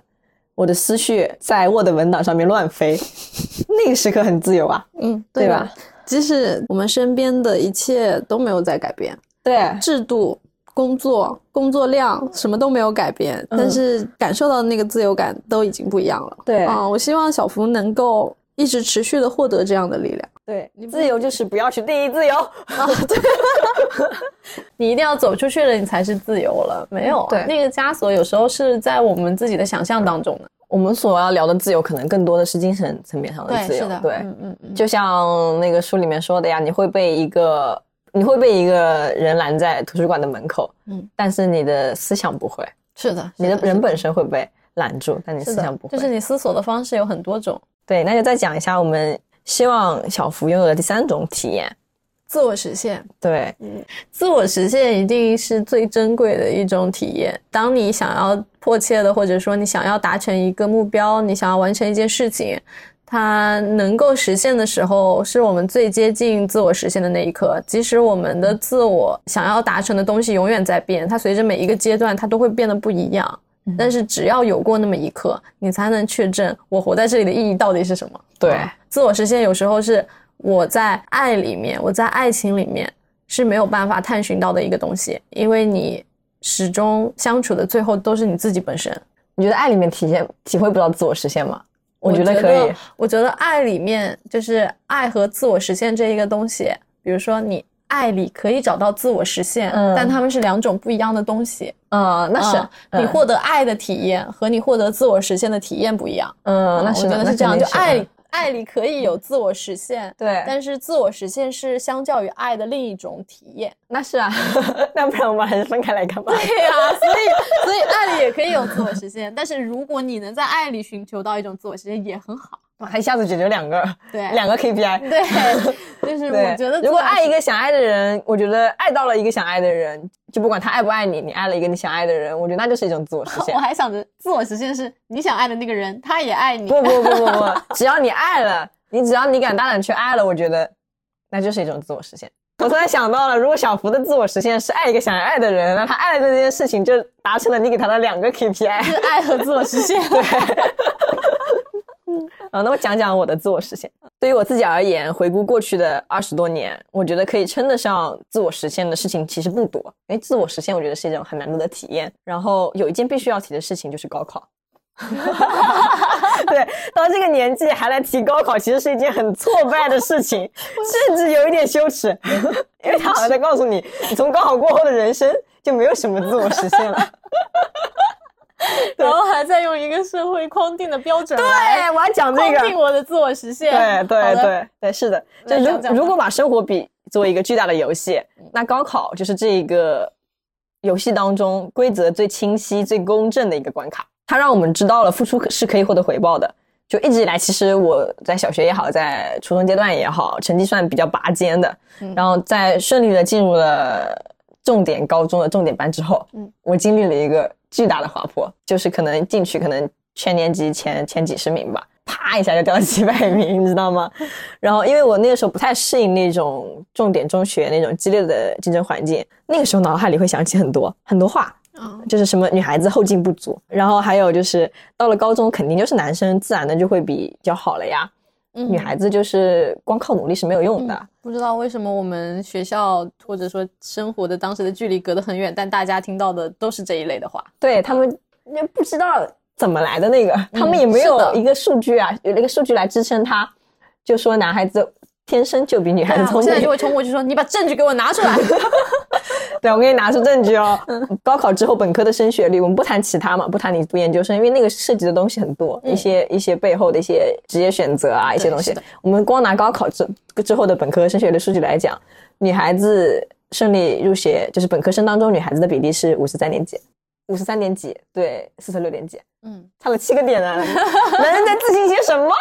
我的思绪在 Word 文档上面乱飞，那个时刻很自由啊，嗯，对吧？即使我们身边的一切都没有在改变，对，制度、工作、工作量什么都没有改变，嗯。但是感受到的那个自由感都已经不一样了。对。啊、我希望小福能够一直持续的获得这样的力量。对，自由就是不要去定义自由啊！对。你一定要走出去了，你才是自由了。没有、啊，对那个枷锁有时候是在我们自己的想象当中的。我们所要聊的自由，可能更多的是精神层面上的自由。对，嗯嗯嗯，就像那个书里面说的呀，你会被一个你会被一个人拦在图书馆的门口，嗯，但是你的思想不会，是的，你的人本身会被拦住，但你思想不会。就是你思索的方式有很多种。对，那就再讲一下我们希望小福拥有的第三种体验。自我实现，对，嗯自我实现一定是最珍贵的一种体验。当你想要迫切的，或者说你想要达成一个目标，你想要完成一件事情，它能够实现的时候，是我们最接近自我实现的那一刻。即使我们的自我想要达成的东西永远在变，它随着每一个阶段，它都会变得不一样。但是只要有过那么一刻，你才能确证我活在这里的意义到底是什么。对啊自我实现有时候是我在爱里面，我在爱情里面是没有办法探寻到的一个东西，因为你始终相处的最后都是你自己本身。你觉得爱里面体现体会不到自我实现吗？我觉得可以。我觉得爱里面就是爱和自我实现这一个东西，比如说你爱里可以找到自我实现，嗯但它们是两种不一样的东西。嗯，那是、嗯你获得爱的体验和你获得自我实现的体验不一样。嗯，那是的我觉得是这样，就爱爱里可以有自我实现，对但是自我实现是相较于爱的另一种体验。那是啊，那不然我们还是分开来干嘛？对呀、所以所以爱里也可以有自我实现，但是如果你能在爱里寻求到一种自我实现，也很好。还一下子解决两个，对两个 KPI。对，就是，我觉得如果爱一个，想爱的人，我觉得爱到了一个想爱的人，就不管他爱不爱你，你爱了一个你想爱的人，我觉得那就是一种自我实现 我。还想着自我实现是你想爱的那个人，他也爱你。不不不不不，只要你爱了，你只要你敢大胆去爱了，我觉得那就是一种自我实现。我突然想到了，如果小福的自我实现是爱一个想爱的人，那他爱的这件事情就达成了你给他的两个 KPI。是爱和自我实现。嗯 啊，那我讲讲我的自我实现。对于我自己而言，回顾过去的二十多年，我觉得可以称得上自我实现的事情其实不多。因为自我实现，我觉得是一种很难得的体验。然后有一件必须要提的事情就是高考。对，到这个年纪还来提高考，其实是一件很挫败的事情，甚至有一点羞耻，因为他好像在告诉你，你从高考过后的人生就没有什么自我实现了。然后还在用一个社会框定的标准对，我要讲这框定个。我的自我实现。对对对对，是的。就如如果把生活比作为一个巨大的游戏，那高考就是这一个游戏当中规则最清晰、最公正的一个关卡。它让我们知道了付出是可以获得回报的。就一直以来，其实我在小学也好，在初中阶段也好，成绩算比较拔尖的。嗯然后在顺利的进入了重点高中的重点班之后，嗯我经历了一个巨大的滑坡，就是可能进去可能全年级前前几十名吧，啪一下就掉几百名，你知道吗？然后因为我那个时候不太适应那种重点中学那种激烈的竞争环境，那个时候脑海里会想起很多很多话，嗯就是什么女孩子后劲不足，然后还有就是到了高中肯定就是男生自然的就会比较好了呀，嗯女孩子就是光靠努力是没有用的。嗯不知道为什么我们学校或者说生活的当时的距离隔得很远，但大家听到的都是这一类的话。对他们也不知道怎么来的那个，他们也没有一个数据啊，有那个数据来支撑他，就说男孩子天生就比女孩子聪明啊我现在就。会冲过去说：“你把证据给我拿出来。对，我给你拿出证据哦。嗯高考之后本科的升学率，我们不谈其他嘛，不谈你读研究生，因为那个涉及的东西很多，一些一些背后的一些职业选择啊，一些东西。我们光拿高考之之后的本科升学率数据来讲，女孩子顺利入学，就是本科生当中女孩子的比例是五十三点几，五十三点几对四十六点几，”嗯，差了七个点呢，男人在自信些什么？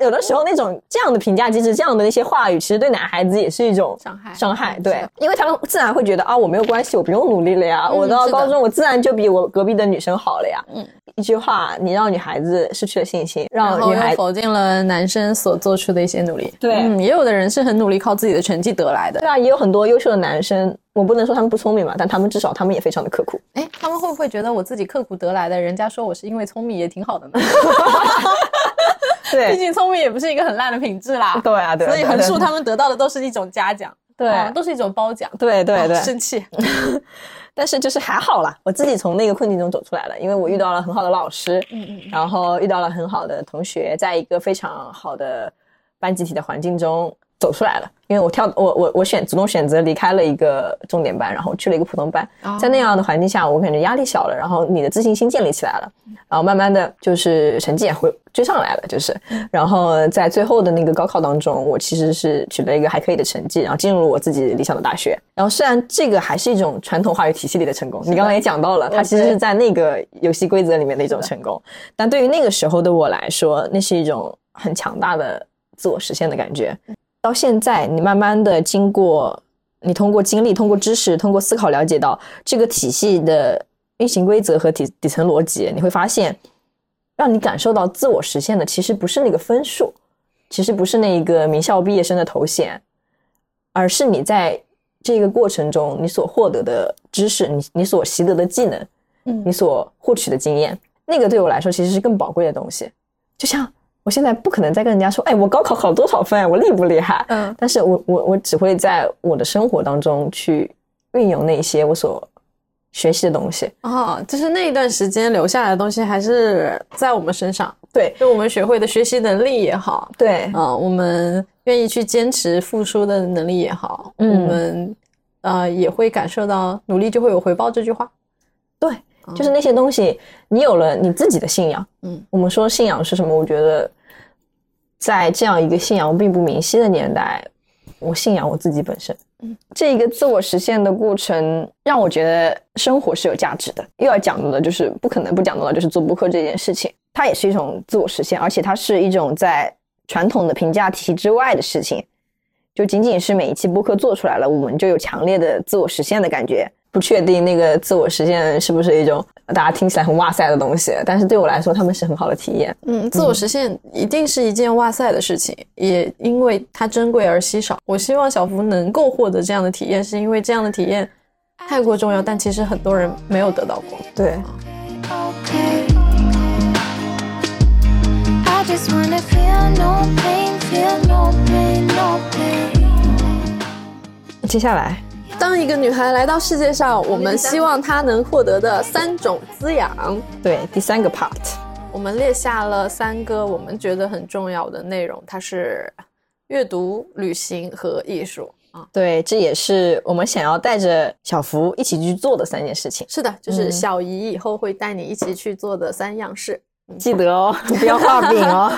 有的时候那种这样的评价机制，这样的那些话语，其实对男孩子也是一种伤害伤害，对因为他们自然会觉得啊，我没有关系，我不用努力了呀，嗯我到高中我自然就比我隔壁的女生好了呀。嗯，一句话，你让女孩子失去了信心，让女孩否定了男生所做出的一些努力。对嗯，也有的人是很努力靠自己的成绩得来的对。啊，也有很多优秀的男生，我不能说他们不聪明吧，但他们至少他们也非常的刻苦。哎，他们会不会觉得我自己刻苦得来的，人家说我是因为聪明也挺好的呢？毕 对，竟聪明也不是一个很烂的品质啦。对啊，对啊，所以横竖他们得到的都是一种嘉奖，对啊都是一种褒奖。对对对哦，生气。但是就是还好啦，我自己从那个困境中走出来了，因为我遇到了很好的老师，嗯嗯然后遇到了很好的同学，在一个非常好的班集体的环境中走出来了。因为我跳我我我选主动选择离开了一个重点班，然后去了一个普通班，哦。在那样的环境下，我感觉压力小了，然后你的自信心建立起来了，然后慢慢的就是成绩也会追上来了，就是，然后在最后的那个高考当中，我其实是取得一个还可以的成绩，然后进入了我自己理想的大学。然后虽然这个还是一种传统话语体系里的成功，你刚刚也讲到了，它其实是在那个游戏规则里面的一种成功，但对于那个时候的我来说，那是一种很强大的自我实现的感觉。到现在，你慢慢的经过，你通过经历、通过知识、通过思考了解到这个体系的运行规则和底底层逻辑，你会发现，让你感受到自我实现的其实不是那个分数，其实不是那一个名校毕业生的头衔，而是你在这个过程中你所获得的知识，你你所习得的技能，嗯你所获取的经验，那个对我来说其实是更宝贵的东西。就像我现在不可能再跟人家说，哎，我高考考多少分，我厉不厉害？嗯但是我我我只会在我的生活当中去运用那些我所学习的东西。哦，就是那一段时间留下来的东西，还是在我们身上。对就我们学会的学习能力也好，对啊、我们愿意去坚持付出的能力也好，嗯我们呃也会感受到努力就会有回报这句话。对，就是那些东西，你有了你自己的信仰。嗯，我们说信仰是什么？我觉得在这样一个信仰并不明晰的年代，我信仰我自己本身。嗯，这个自我实现的过程让我觉得生活是有价值的。又要讲到的就是不可能不讲到的，就是做播客这件事情，它也是一种自我实现，而且它是一种在传统的评价体系之外的事情。就仅仅是每一期播客做出来了，我们就有强烈的自我实现的感觉。不确定那个自我实现是不是一种大家听起来很哇塞的东西，但是对我来说，他们是很好的体验。嗯，自我实现一定是一件哇塞的事情，也因为它珍贵而稀少。我希望小福能够获得这样的体验，是因为这样的体验太过重要，但其实很多人没有得到过。对. I just wanna feel no pain, feel no pain, no pain. 接下来当一个女孩来到世界上，我们希望她能获得的三种滋养。对，第三个 part，我们列下了三个我们觉得很重要的内容，它是阅读、旅行和艺术啊。对，这也是我们想要带着小福一起去做的三件事情。是的，就是嗯小姨以后会带你一起去做的三样事。记得哦，不要画饼哦。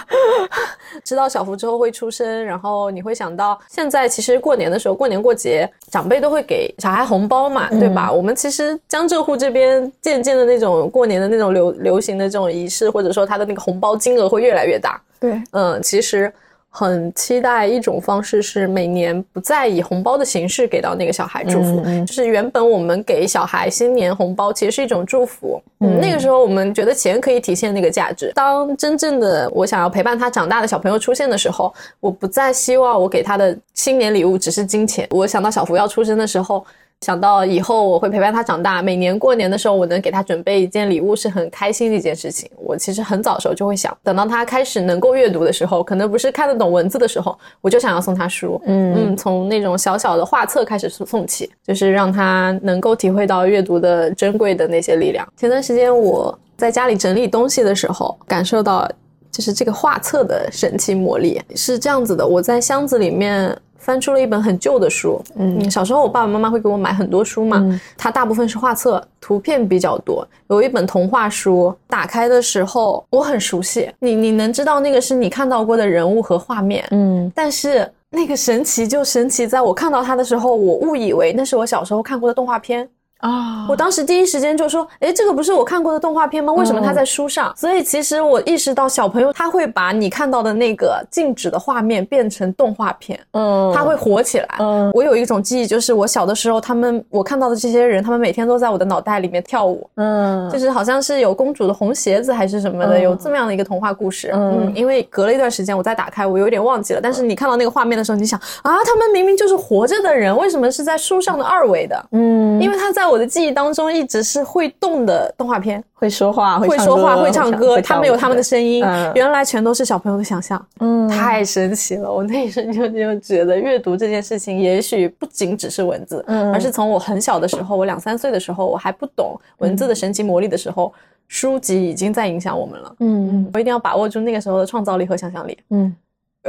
知道小福之后会出生，然后你会想到，现在其实过年的时候，过年过节，长辈都会给小孩红包嘛，对吧？我们其实江浙沪这边渐渐的那种过年的那种流流行的这种仪式，或者说他的那个红包金额会越来越大。对，嗯，其实很期待一种方式是每年不再以红包的形式给到那个小孩祝福，就是原本我们给小孩新年红包其实是一种祝福，嗯，嗯那个时候我们觉得钱可以体现那个价值。当真正的我想要陪伴他长大的小朋友出现的时候，我不再希望我给他的新年礼物只是金钱。我想到小福要出生的时候。想到以后我会陪伴他长大，每年过年的时候我能给他准备一件礼物是很开心的一件事情。我其实很早的时候就会想，等到他开始能够阅读的时候，可能不是看得懂文字的时候，我就想要送他书。嗯嗯，从那种小小的画册开始送起，就是让他能够体会到阅读的珍贵的那些力量。前段时间我在家里整理东西的时候，感受到就是这个画册的神奇魔力是这样子的。我在箱子里面翻出了一本很旧的书，嗯，小时候我爸爸妈妈会给我买很多书嘛，嗯。它大部分是画册，图片比较多。有一本童话书，打开的时候我很熟悉，你你能知道那个是你看到过的人物和画面，嗯。但是那个神奇就神奇在我看到它的时候，我误以为那是我小时候看过的动画片。啊我当时第一时间就说：“诶，这个不是我看过的动画片吗？为什么它在书上？”所以其实我意识到，小朋友他会把你看到的那个静止的画面变成动画片，嗯，他会活起来。嗯我有一种记忆，就是我小的时候，他们我看到的这些人，他们每天都在我的脑袋里面跳舞。嗯就是好像是有公主的红鞋子还是什么的，嗯有这么样的一个童话故事。嗯嗯，因为隔了一段时间，我再打开，我有点忘记了。但是你看到那个画面的时候，你想啊，他们明明就是活着的人，为什么是在书上的二维的？嗯，因为他在我的记忆当中一直是会动的动画片，会说话，会唱说话，歌会唱歌，他们有他们的声音嗯，原来全都是小朋友的想象。嗯太神奇了！我那一瞬间就觉得阅读这件事情，也许不仅只是文字，嗯而是从我很小的时候，我两三岁的时候，我还不懂文字的神奇魔力的时候，书籍已经在影响我们了。嗯我一定要把握住那个时候的创造力和想象力。嗯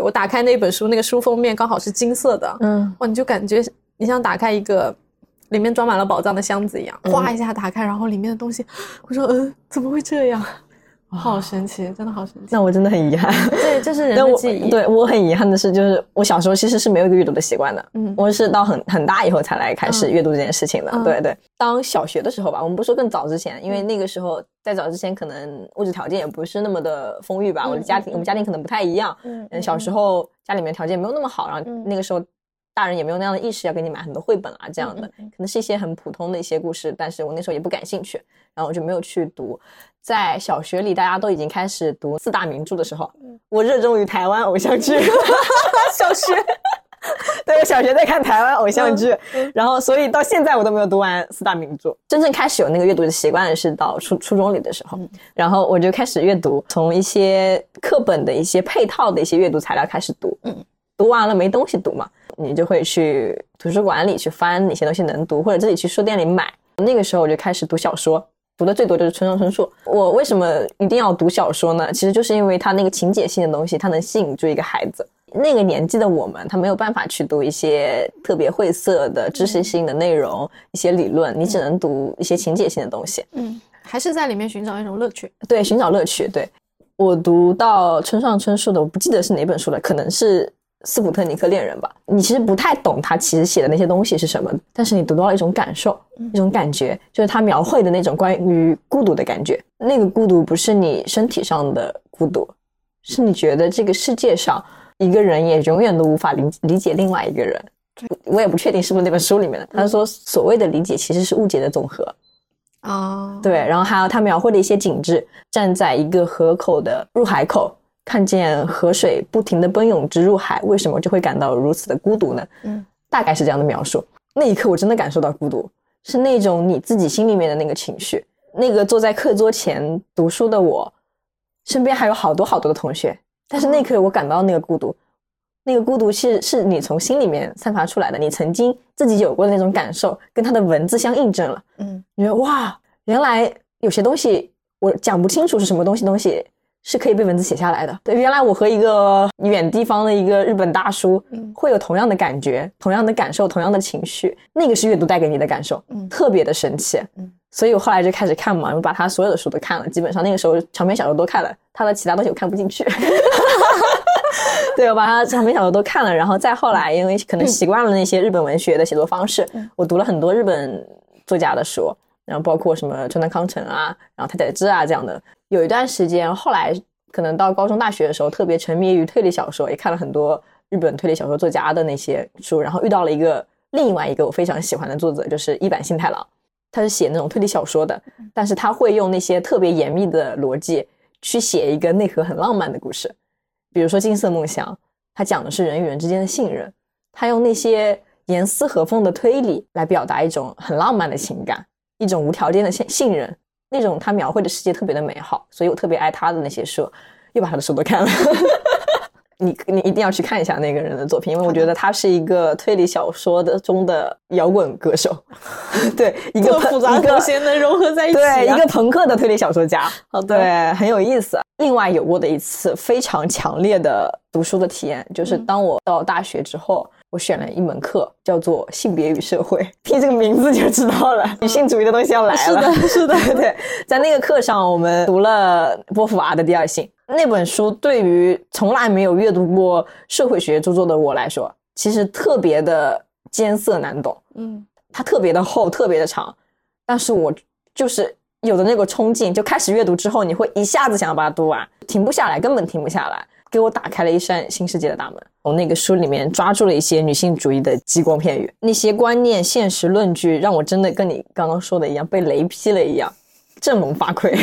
我打开那本书，那个书封面刚好是金色的，嗯哇，你就感觉你想打开一个里面装满了宝藏的箱子一样，嗯哗一下打开，然后里面的东西，我说，嗯，怎么会这样？好神奇，真的好神奇。那我真的很遗憾。对，这是人的记忆。，对我很遗憾的是，就是我小时候其实是没有一个阅读的习惯的，嗯我是到很很大以后才来开始嗯阅读这件事情的。嗯对对，当小学的时候吧，我们不说更早之前，因为那个时候在早之前可能物质条件也不是那么的丰裕吧，嗯我的家庭我们家庭可能不太一样，嗯嗯，小时候家里面条件没有那么好，然后嗯那个时候。大人也没有那样的意识要给你买很多绘本啊，这样的可能是一些很普通的一些故事，但是我那时候也不感兴趣，然后我就没有去读。在小学里，大家都已经开始读四大名著的时候，嗯我热衷于台湾偶像剧。小学，对，我小学在看台湾偶像剧，嗯然后所以到现在我都没有读完四大名著。真正开始有那个阅读的习惯是到初初中里的时候，嗯然后我就开始阅读，从一些课本的一些配套的一些阅读材料开始读。嗯，读完了没东西读嘛，你就会去图书馆里去翻哪些东西能读，或者自己去书店里买。那个时候我就开始读小说，读的最多就是村上春树。我为什么一定要读小说呢？其实就是因为它那个情节性的东西，它能吸引住一个孩子。那个年纪的我们，他没有办法去读一些特别晦涩的知识性的内容、一些理论，你只能读一些情节性的东西。嗯，还是在里面寻找一种乐趣。对，寻找乐趣。对我读到村上春树的，我不记得是哪本书了，可能是《斯普特尼克恋人》吧。你其实不太懂他其实写的那些东西是什么，但是你得到了一种感受，一种感觉，就是他描绘的那种关于孤独的感觉。那个孤独不是你身体上的孤独，是你觉得这个世界上一个人也永远都无法理理解另外一个人。我也不确定是不是那本书里面的。他说，所谓的理解其实是误解的总和。啊，对，然后还有他描绘的一些景致，站在一个河口的入海口，看见河水不停的奔涌直入海，为什么就会感到如此的孤独呢？嗯，大概是这样的描述。那一刻我真的感受到孤独，是那种你自己心里面的那个情绪。那个坐在课桌前读书的我，身边还有好多好多的同学，但是那一刻我感到那个孤独。那个孤独是是你从心里面散发出来的，你曾经自己有过的那种感受，跟他的文字相印证了。嗯你觉得哇，原来有些东西我讲不清楚是什么东西，东西是可以被文字写下来的。对，原来我和一个远地方的一个日本大叔嗯会有同样的感觉、同样的感受、同样的情绪，那个是阅读带给你的感受，嗯特别的神奇。嗯所以我后来就开始看嘛，我把他所有的书都看了，基本上那个时候长篇小说都看了，他的其他东西我看不进去。对，我把他长篇小说都看了，然后再后来，因为可能习惯了那些日本文学的写作方式，我读了很多日本作家的书，然后包括什么川端康成啊，然后太宰治啊这样的。有一段时间，后来可能到高中、大学的时候，特别沉迷于推理小说，也看了很多日本推理小说作家的那些书，然后遇到了一个另外一个我非常喜欢的作者，就是一坂幸太郎。他是写那种推理小说的，但是他会用那些特别严密的逻辑去写一个内核很浪漫的故事。比如说《金色梦想》，他讲的是人与人之间的信任，他用那些严丝合缝的推理来表达一种很浪漫的情感，一种无条件的信信任，那种他描绘的世界特别的美好，所以我特别爱他的那些书，又把他的书都看了。你你一定要去看一下那个人的作品，因为我觉得他是一个推理小说的中的摇滚歌手，对，一个复杂一个和谐能融合在一起、啊，对，一个朋克的推理小说家，好的对，很有意思。另外有过的一次非常强烈的读书的体验，就是当我到大学之后，我选了一门课叫做性别与社会，听这个名字就知道了，女性主义的东西要来了。是的是的对对，在那个课上，我们读了波伏娃的《第二性》那本书，对于从来没有阅读过社会学著作的我来说，其实特别的艰涩难懂。嗯它特别的厚，特别的长，但是我就是有的那个冲劲，就开始阅读之后，你会一下子想要把它读完，停不下来，根本停不下来，给我打开了一扇新世界的大门。从那个书里面抓住了一些女性主义的激光片语，那些观念、现实论据，让我真的跟你刚刚说的一样，被雷劈了一样，振聋发聩。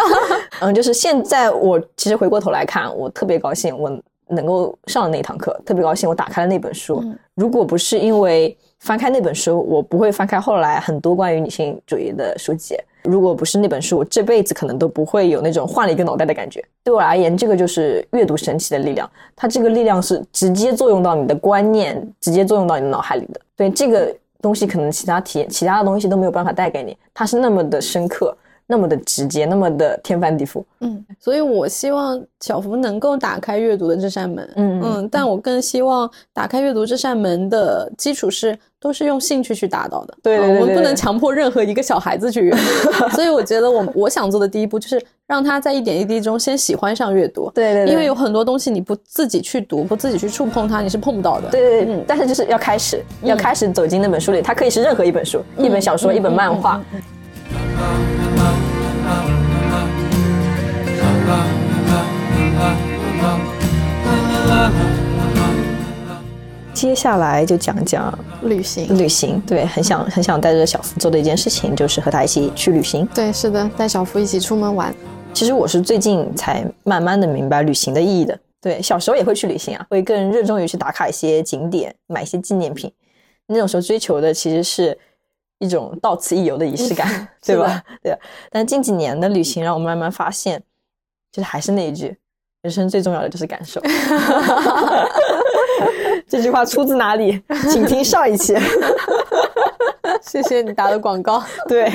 嗯，就是现在我其实回过头来看，我特别高兴，我能够上了那堂课，特别高兴，我打开了那本书。嗯如果不是因为翻开那本书，我不会翻开后来很多关于女性主义的书籍。如果不是那本书，我这辈子可能都不会有那种换了一个脑袋的感觉。对我而言，这个就是阅读神奇的力量。它这个力量是直接作用到你的观念，直接作用到你的脑海里的。所以这个东西，可能其他体验、其他的东西都没有办法带给你。它是那么的深刻，那么的直接，那么的天翻地覆。嗯，所以我希望小福能够打开阅读的这扇门。嗯嗯，但我更希望打开阅读这扇门的基础是都是用兴趣去达到的。对我们不能强迫任何一个小孩子去阅读。所以我觉得我我想做的第一步就是让他在一点一滴中先喜欢上阅读。对对对，因为有很多东西你不自己去读，不自己去触碰它，你是碰不到的。对对对，嗯但是就是要开始，要开始走进那本书里。它可以是任何一本书，一本小说，嗯一本漫画。接下来就讲讲旅行。旅行。对，很想很想带着小福做的一件事情，就是和他一起去旅行。对，是的，带小福一起出门玩。其实我是最近才慢慢的明白旅行的意义的。对，小时候也会去旅行啊，会更热衷于去打卡一些景点，买一些纪念品。那种时候追求的其实是一种到此一游的仪式感，对吧？对。但近几年的旅行让我慢慢发现，就是还是那一句，人生最重要的就是感受。这句话出自哪里？请听上一期。谢谢你打的广告。对，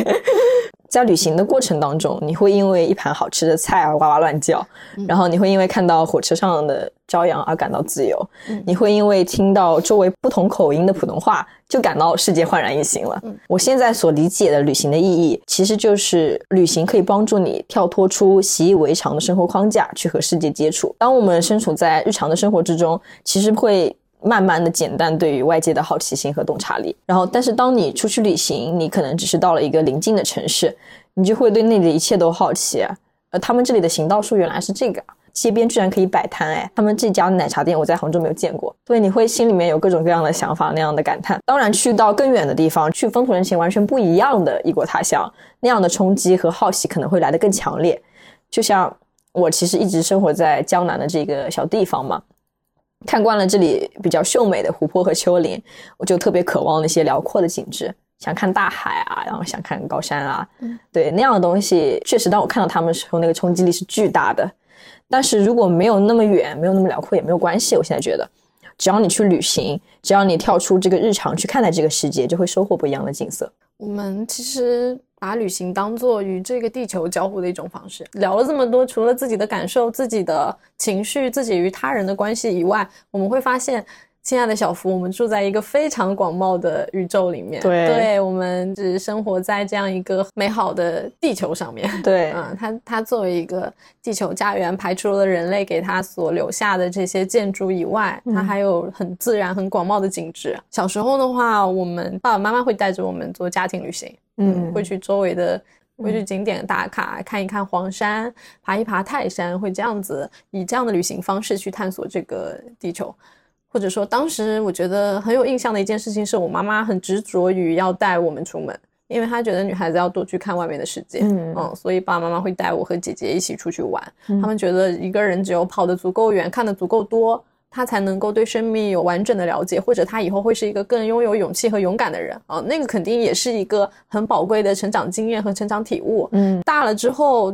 在旅行的过程当中，你会因为一盘好吃的菜而哇哇乱叫，然后你会因为看到火车上的朝阳而感到自由，你会因为听到周围不同口音的普通话就感到世界焕然一新了。我现在所理解的旅行的意义，其实就是旅行可以帮助你跳脱出习以为常的生活框架，去和世界接触。当我们身处在日常的生活之中，其实会慢慢的减淡对于外界的好奇心和洞察力。然后，但是当你出去旅行，你可能只是到了一个邻近的城市，你就会对那里的一切都好奇。呃，他们这里的行道树原来是这个，街边居然可以摆摊哎，他们这家奶茶店我在杭州没有见过，所以，你会心里面有各种各样的想法，那样的感叹。当然，去到更远的地方，去风土人情完全不一样的异国他乡，那样的冲击和好奇可能会来得更强烈。就像我其实一直生活在江南的这个小地方嘛，看惯了这里比较秀美的湖泊和丘陵，我就特别渴望那些辽阔的景致，想看大海啊，然后想看高山啊，对那样的东西，确实当我看到它们的时候，那个冲击力是巨大的。但是如果没有那么远，没有那么辽阔也没有关系。我现在觉得，只要你去旅行，只要你跳出这个日常去看待这个世界，就会收获不一样的景色。我们其实把旅行当做与这个地球交互的一种方式。聊了这么多，除了自己的感受、自己的情绪、自己与他人的关系以外，我们会发现。亲爱的小福，我们住在一个非常广袤的宇宙里面，对我们只生活在这样一个美好的地球上面。对 嗯，它它作为一个地球家园，排除了人类给它所留下的这些建筑以外，它还有很自然、很广袤的景致。小时候的话，我们爸爸妈妈会带着我们做家庭旅行，嗯会去周围的。会去景点打卡，看一看黄山，爬一爬泰山，会这样子以这样的旅行方式去探索这个地球。或者说，当时我觉得很有印象的一件事情，是我妈妈很执着于要带我们出门，因为她觉得女孩子要多去看外面的世界，嗯所以爸爸妈妈会带我和姐姐一起出去玩。他们觉得一个人只有跑得足够远，看得足够多，他才能够对生命有完整的了解，或者他以后会是一个更拥有勇气和勇敢的人啊。那个肯定也是一个很宝贵的成长经验和成长体悟。嗯大了之后，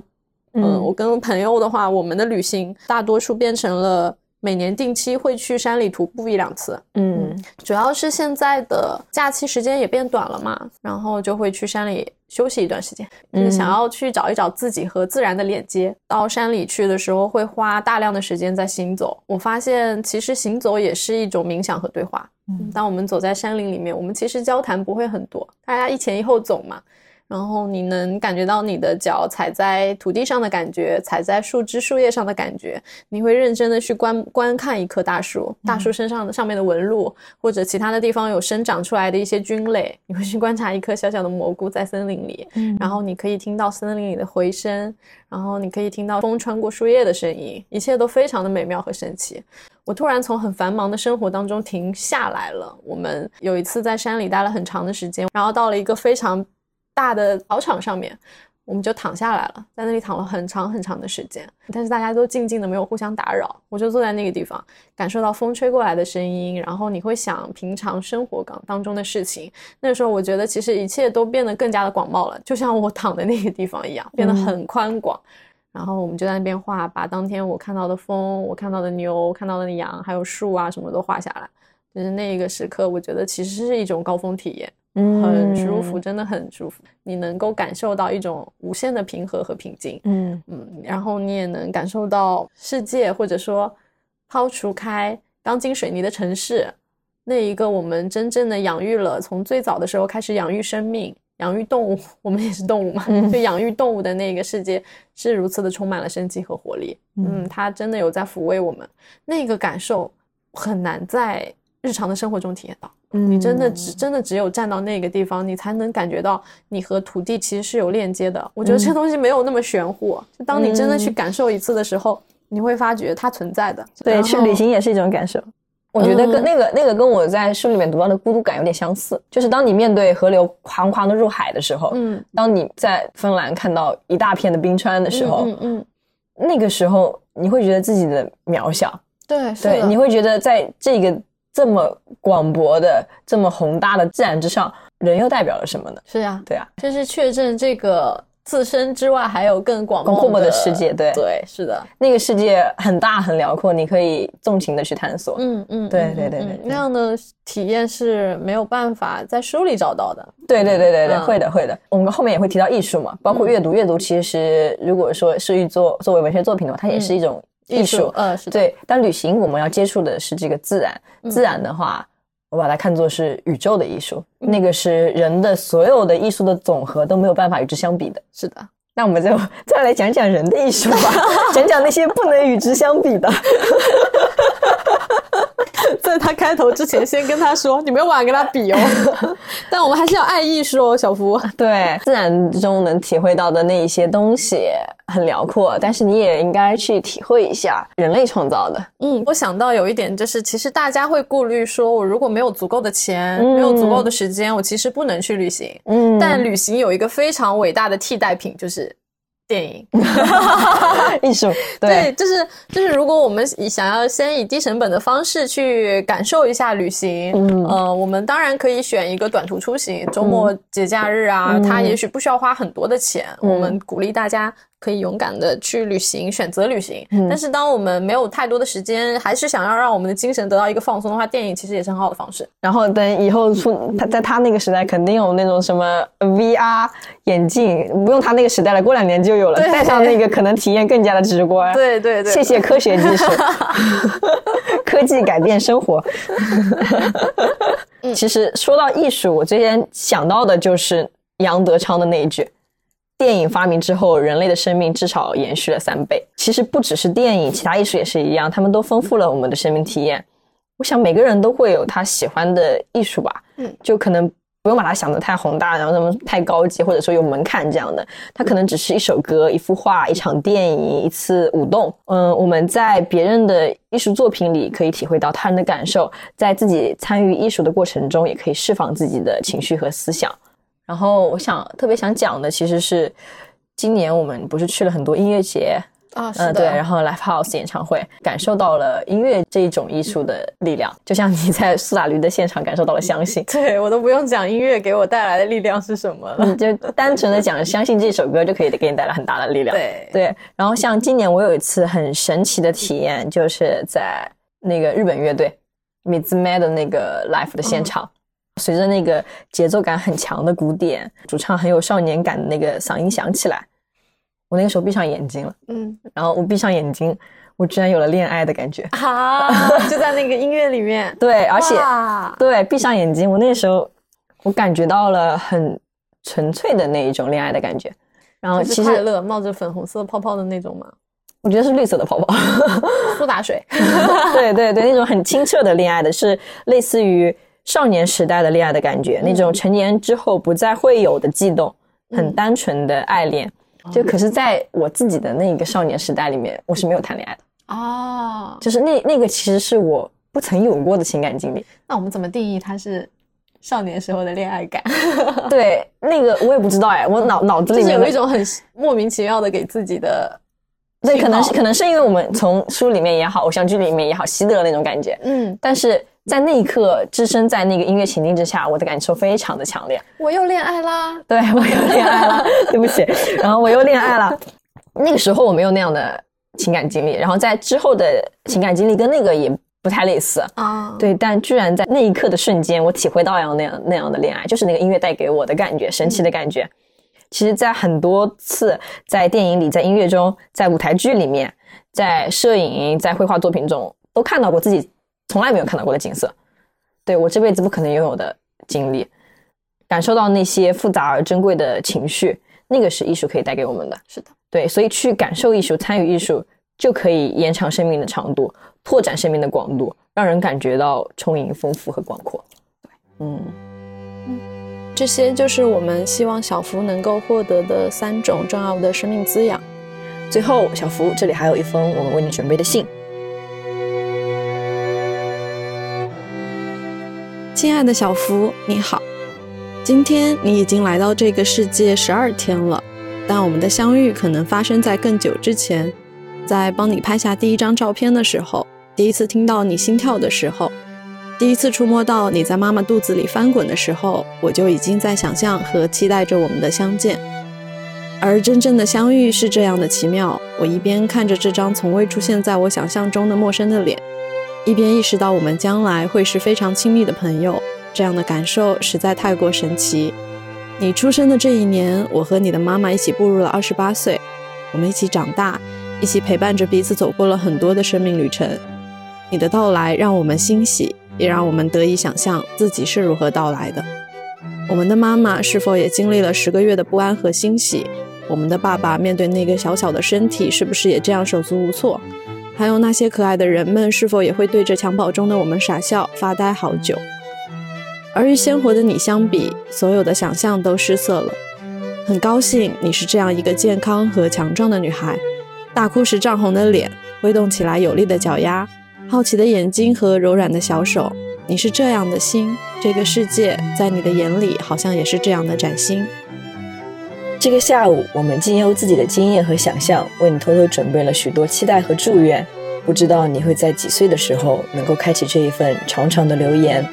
嗯，嗯我跟朋友的话，我们的旅行大多数变成了每年定期会去山里徒步一两次，嗯主要是现在的假期时间也变短了嘛，然后就会去山里休息一段时间，就是想要去找一找自己和自然的连接。到山里去的时候，会花大量的时间在行走。我发现其实行走也是一种冥想和对话。嗯当我们走在山林里面，我们其实交谈不会很多，大家一前一后走嘛。然后你能感觉到你的脚踩在土地上的感觉，踩在树枝、树叶上的感觉。你会认真的去观观看一棵大树，大树身上的上面的纹路，或者其他的地方有生长出来的一些菌类。你会去观察一颗小小的蘑菇在森林里，然后你可以听到森林里的回声，然后你可以听到风穿过树叶的声音，一切都非常的美妙和神奇。我突然从很繁忙的生活当中停下来了。我们有一次在山里待了很长的时间，然后到了一个非常大的草场上面，我们就躺下来了，在那里躺了很长很长的时间。但是大家都静静的，没有互相打扰。我就坐在那个地方，感受到风吹过来的声音，然后你会想平常生活当当中的事情。那时候，我觉得其实一切都变得更加的广袤了，就像我躺的那个地方一样，变得很宽广。然后我们就在那边画，把当天我看到的风、我看到的牛、看到的羊，还有树啊什么都画下来。就是那一个时刻，我觉得其实是一种高峰体验，很舒服，真的很舒服。你能够感受到一种无限的平和和平静，嗯嗯，然后你也能感受到世界，或者说抛除开钢筋水泥的城市，那一个我们真正的养育了，从最早的时候开始养育生命、养育动物，我们也是动物嘛，嗯就养育动物的那个世界是如此的充满了生机和活力。嗯嗯，它真的有在抚慰我们，那个感受很难在日常的生活中体验到。你真的只真的只有站到那个地方，你才能感觉到你和土地其实是有链接的。我觉得这东西没有那么玄乎，就当你真的去感受一次的时候，你会发觉它存在的。对，去旅行也是一种感受。我觉得跟嗯。那个、那个跟我在书里面读到的孤独感有点相似，就是当你面对河流狂狂的入海的时候，嗯。当你在芬兰看到一大片的冰川的时候，嗯嗯，那个时候你会觉得自己的渺小，对，是对，你会觉得在这个这么广博的、这么宏大的自然之上，人又代表了什么呢？是呀，对啊，就是确证这个自身之外还有更广更阔的的世界对对，是的，那个世界很大很辽阔，你可以纵情的去探索。嗯嗯，对对对对对那样的体验是没有办法在书里找到的。对对对对对，嗯会的会的。我们后面也会提到艺术嘛，包括阅读。阅读其实如果说是一作作为文学作品的话，它也是一种艺术。呃，是，对，但旅行我们要接触的是这个自然，嗯自然的话，我把它看作是宇宙的艺术，那个是人的所有的艺术的总和都没有办法与之相比的。是的。那我们就 再来讲讲人的艺术吧，讲讲那些不能与之相比的。在他开头之前，先跟他说，你没有办法跟他比哦。但我们还是要爱艺术哦，小福。对，自然中能体会到的那一些东西很辽阔，但是你也应该去体会一下人类创造的。嗯，我想到有一点就是，其实大家会顾虑说，我如果没有足够的钱，嗯没有足够的时间，我其实不能去旅行。嗯但旅行有一个非常伟大的替代品，就是电影。艺术，对，对，就是就是，如果我们以想要先以低成本的方式去感受一下旅行，嗯呃，我们当然可以选一个短途出行，周末节假日啊，嗯它也许不需要花很多的钱。嗯我们鼓励大家可以勇敢的去旅行，选择旅行。嗯但是当我们没有太多的时间，还是想要让我们的精神得到一个放松的话，电影其实也是很好的方式。然后等以后出他在他那个时代肯定有那种什么 VR 眼镜，不用他那个时代了，过两年就有了，戴上那个可能体验更加的直观。对对对，谢谢科学技术，科技改变生活。其实说到艺术，我最先想到的就是杨德昌的那一句：“电影发明之后，人类的生命至少延续了三倍。”其实不只是电影，其他艺术也是一样，他们都丰富了我们的生命体验。我想每个人都会有他喜欢的艺术吧，嗯，就可能不用把它想得太宏大，然后那么太高级，或者说有门槛这样的。它可能只是一首歌、一幅画、一场电影、一次舞动。嗯，我们在别人的艺术作品里可以体会到他人的感受，在自己参与艺术的过程中，也可以释放自己的情绪和思想。然后，我想特别想讲的其实是，今年我们不是去了很多音乐节，啊，嗯，的，对，然后 live house 演唱会，感受到了音乐这一种艺术的力量，就像你在苏打绿的现场感受到了相信。对我都不用讲音乐给我带来的力量是什么了。你就单纯的讲相信这首歌就可以给你带来很大的力量。对对，然后像今年我有一次很神奇的体验，就是在那个日本乐队 Mizume 的那个 live 的现场，随着那个节奏感很强的鼓点，主唱很有少年感的那个嗓音响起来，我那个时候闭上眼睛了，嗯然后我闭上眼睛，我居然有了恋爱的感觉。啊，就在那个音乐里面，对，而且对，闭上眼睛，我那个时候我感觉到了很纯粹的那一种恋爱的感觉。然后其实快乐冒着粉红色泡泡的那种嘛，我觉得是绿色的泡泡，苏打水。对对对，那种很清澈的恋爱的，是类似于少年时代的恋爱的感觉，那种成年之后不再会有的悸动，很嗯单纯的爱恋。就可是在我自己的那个少年时代里面，我是没有谈恋爱的，哦，就是那那个其实是我不曾有过的情感经历。那我们怎么定义它是少年时候的恋爱感？对，那个我也不知道哎，我脑脑子就是里有一种很莫名其妙的给自己的对，可能是可能是因为我们从书里面也好，偶像剧里面也好，习得了那种感觉。嗯，但是在那一刻，置身在那个音乐情境之下，我的感受非常的强烈。我又恋爱啦。对我又恋爱了，对不起，然后我又恋爱了。那个时候我没有那样的情感经历，然后在之后的情感经历跟那个也不太类似。啊，对，但居然在那一刻的瞬间，我体会到样那样那样的恋爱，就是那个音乐带给我的感觉，神奇的感觉。其实，在很多次在电影里、在音乐中、在舞台剧里面、在摄影、在绘画作品中，都看到过自己从来没有看到过的景色。对我这辈子不可能拥有的经历，感受到那些复杂而珍贵的情绪，那个是艺术可以带给我们的。是的，对，所以去感受艺术、参与艺术，就可以延长生命的长度，拓展生命的广度，让人感觉到充盈、丰富和广阔。对，嗯，这些就是我们希望小福能够获得的三种重要的生命滋养。最后，小福，这里还有一封我们为你准备的信。亲爱的小福，你好，今天你已经来到这个世界十二天了，但我们的相遇可能发生在更久之前，在帮你拍下第一张照片的时候，第一次听到你心跳的时候，第一次触摸到你在妈妈肚子里翻滚的时候，我就已经在想象和期待着我们的相见。而真正的相遇是这样的奇妙，我一边看着这张从未出现在我想象中的陌生的脸。一边意识到我们将来会是非常亲密的朋友，这样的感受实在太过神奇。你出生的这一年，我和你的妈妈一起步入了二十八岁，我们一起长大，一起陪伴着彼此走过了很多的生命旅程。你的到来让我们欣喜，也让我们得以想象自己是如何到来的。我们的妈妈是否也经历了十个月的不安和欣喜？我们的爸爸面对那个小小的身体，是不是也这样手足无措？还有那些可爱的人们，是否也会对着襁褓中的我们傻笑、发呆好久？而与鲜活的你相比，所有的想象都失色了。很高兴你是这样一个健康和强壮的女孩，大哭时涨红的脸，挥动起来有力的脚丫，好奇的眼睛和柔软的小手。你是这样的心，这个世界在你的眼里好像也是这样的崭新。这个下午，我们经由自己的经验和想象，为你偷偷准备了许多期待和祝愿。不知道你会在几岁的时候能够开启这一份长长的留言，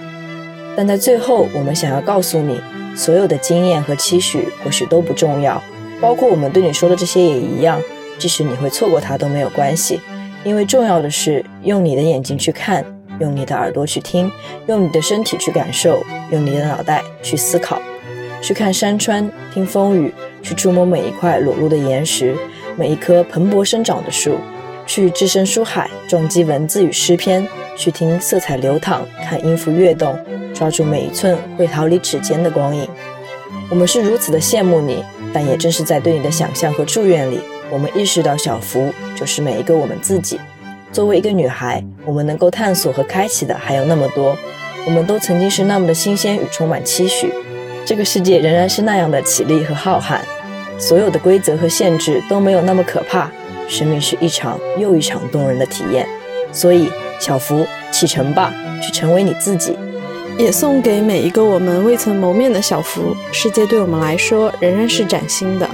但在最后，我们想要告诉你，所有的经验和期许或许都不重要，包括我们对你说的这些也一样。即使你会错过它都没有关系，因为重要的是用你的眼睛去看，用你的耳朵去听，用你的身体去感受，用你的脑袋去思考，去看山川，听风雨，去触摸每一块裸露的岩石，每一棵蓬勃生长的树，去置身书海，撞击文字与诗篇，去听色彩流淌，看音符跃动，抓住每一寸会逃离指尖的光影。我们是如此的羡慕你，但也正是在对你的想象和祝愿里。我们意识到，小福就是每一个我们自己。作为一个女孩，我们能够探索和开启的还有那么多。我们都曾经是那么的新鲜与充满期许。这个世界仍然是那样的绮丽和浩瀚。所有的规则和限制都没有那么可怕。生命是一场又一场动人的体验。所以，小福，启程吧，去成为你自己。也送给每一个我们未曾谋面的小福。世界对我们来说仍然是崭新的。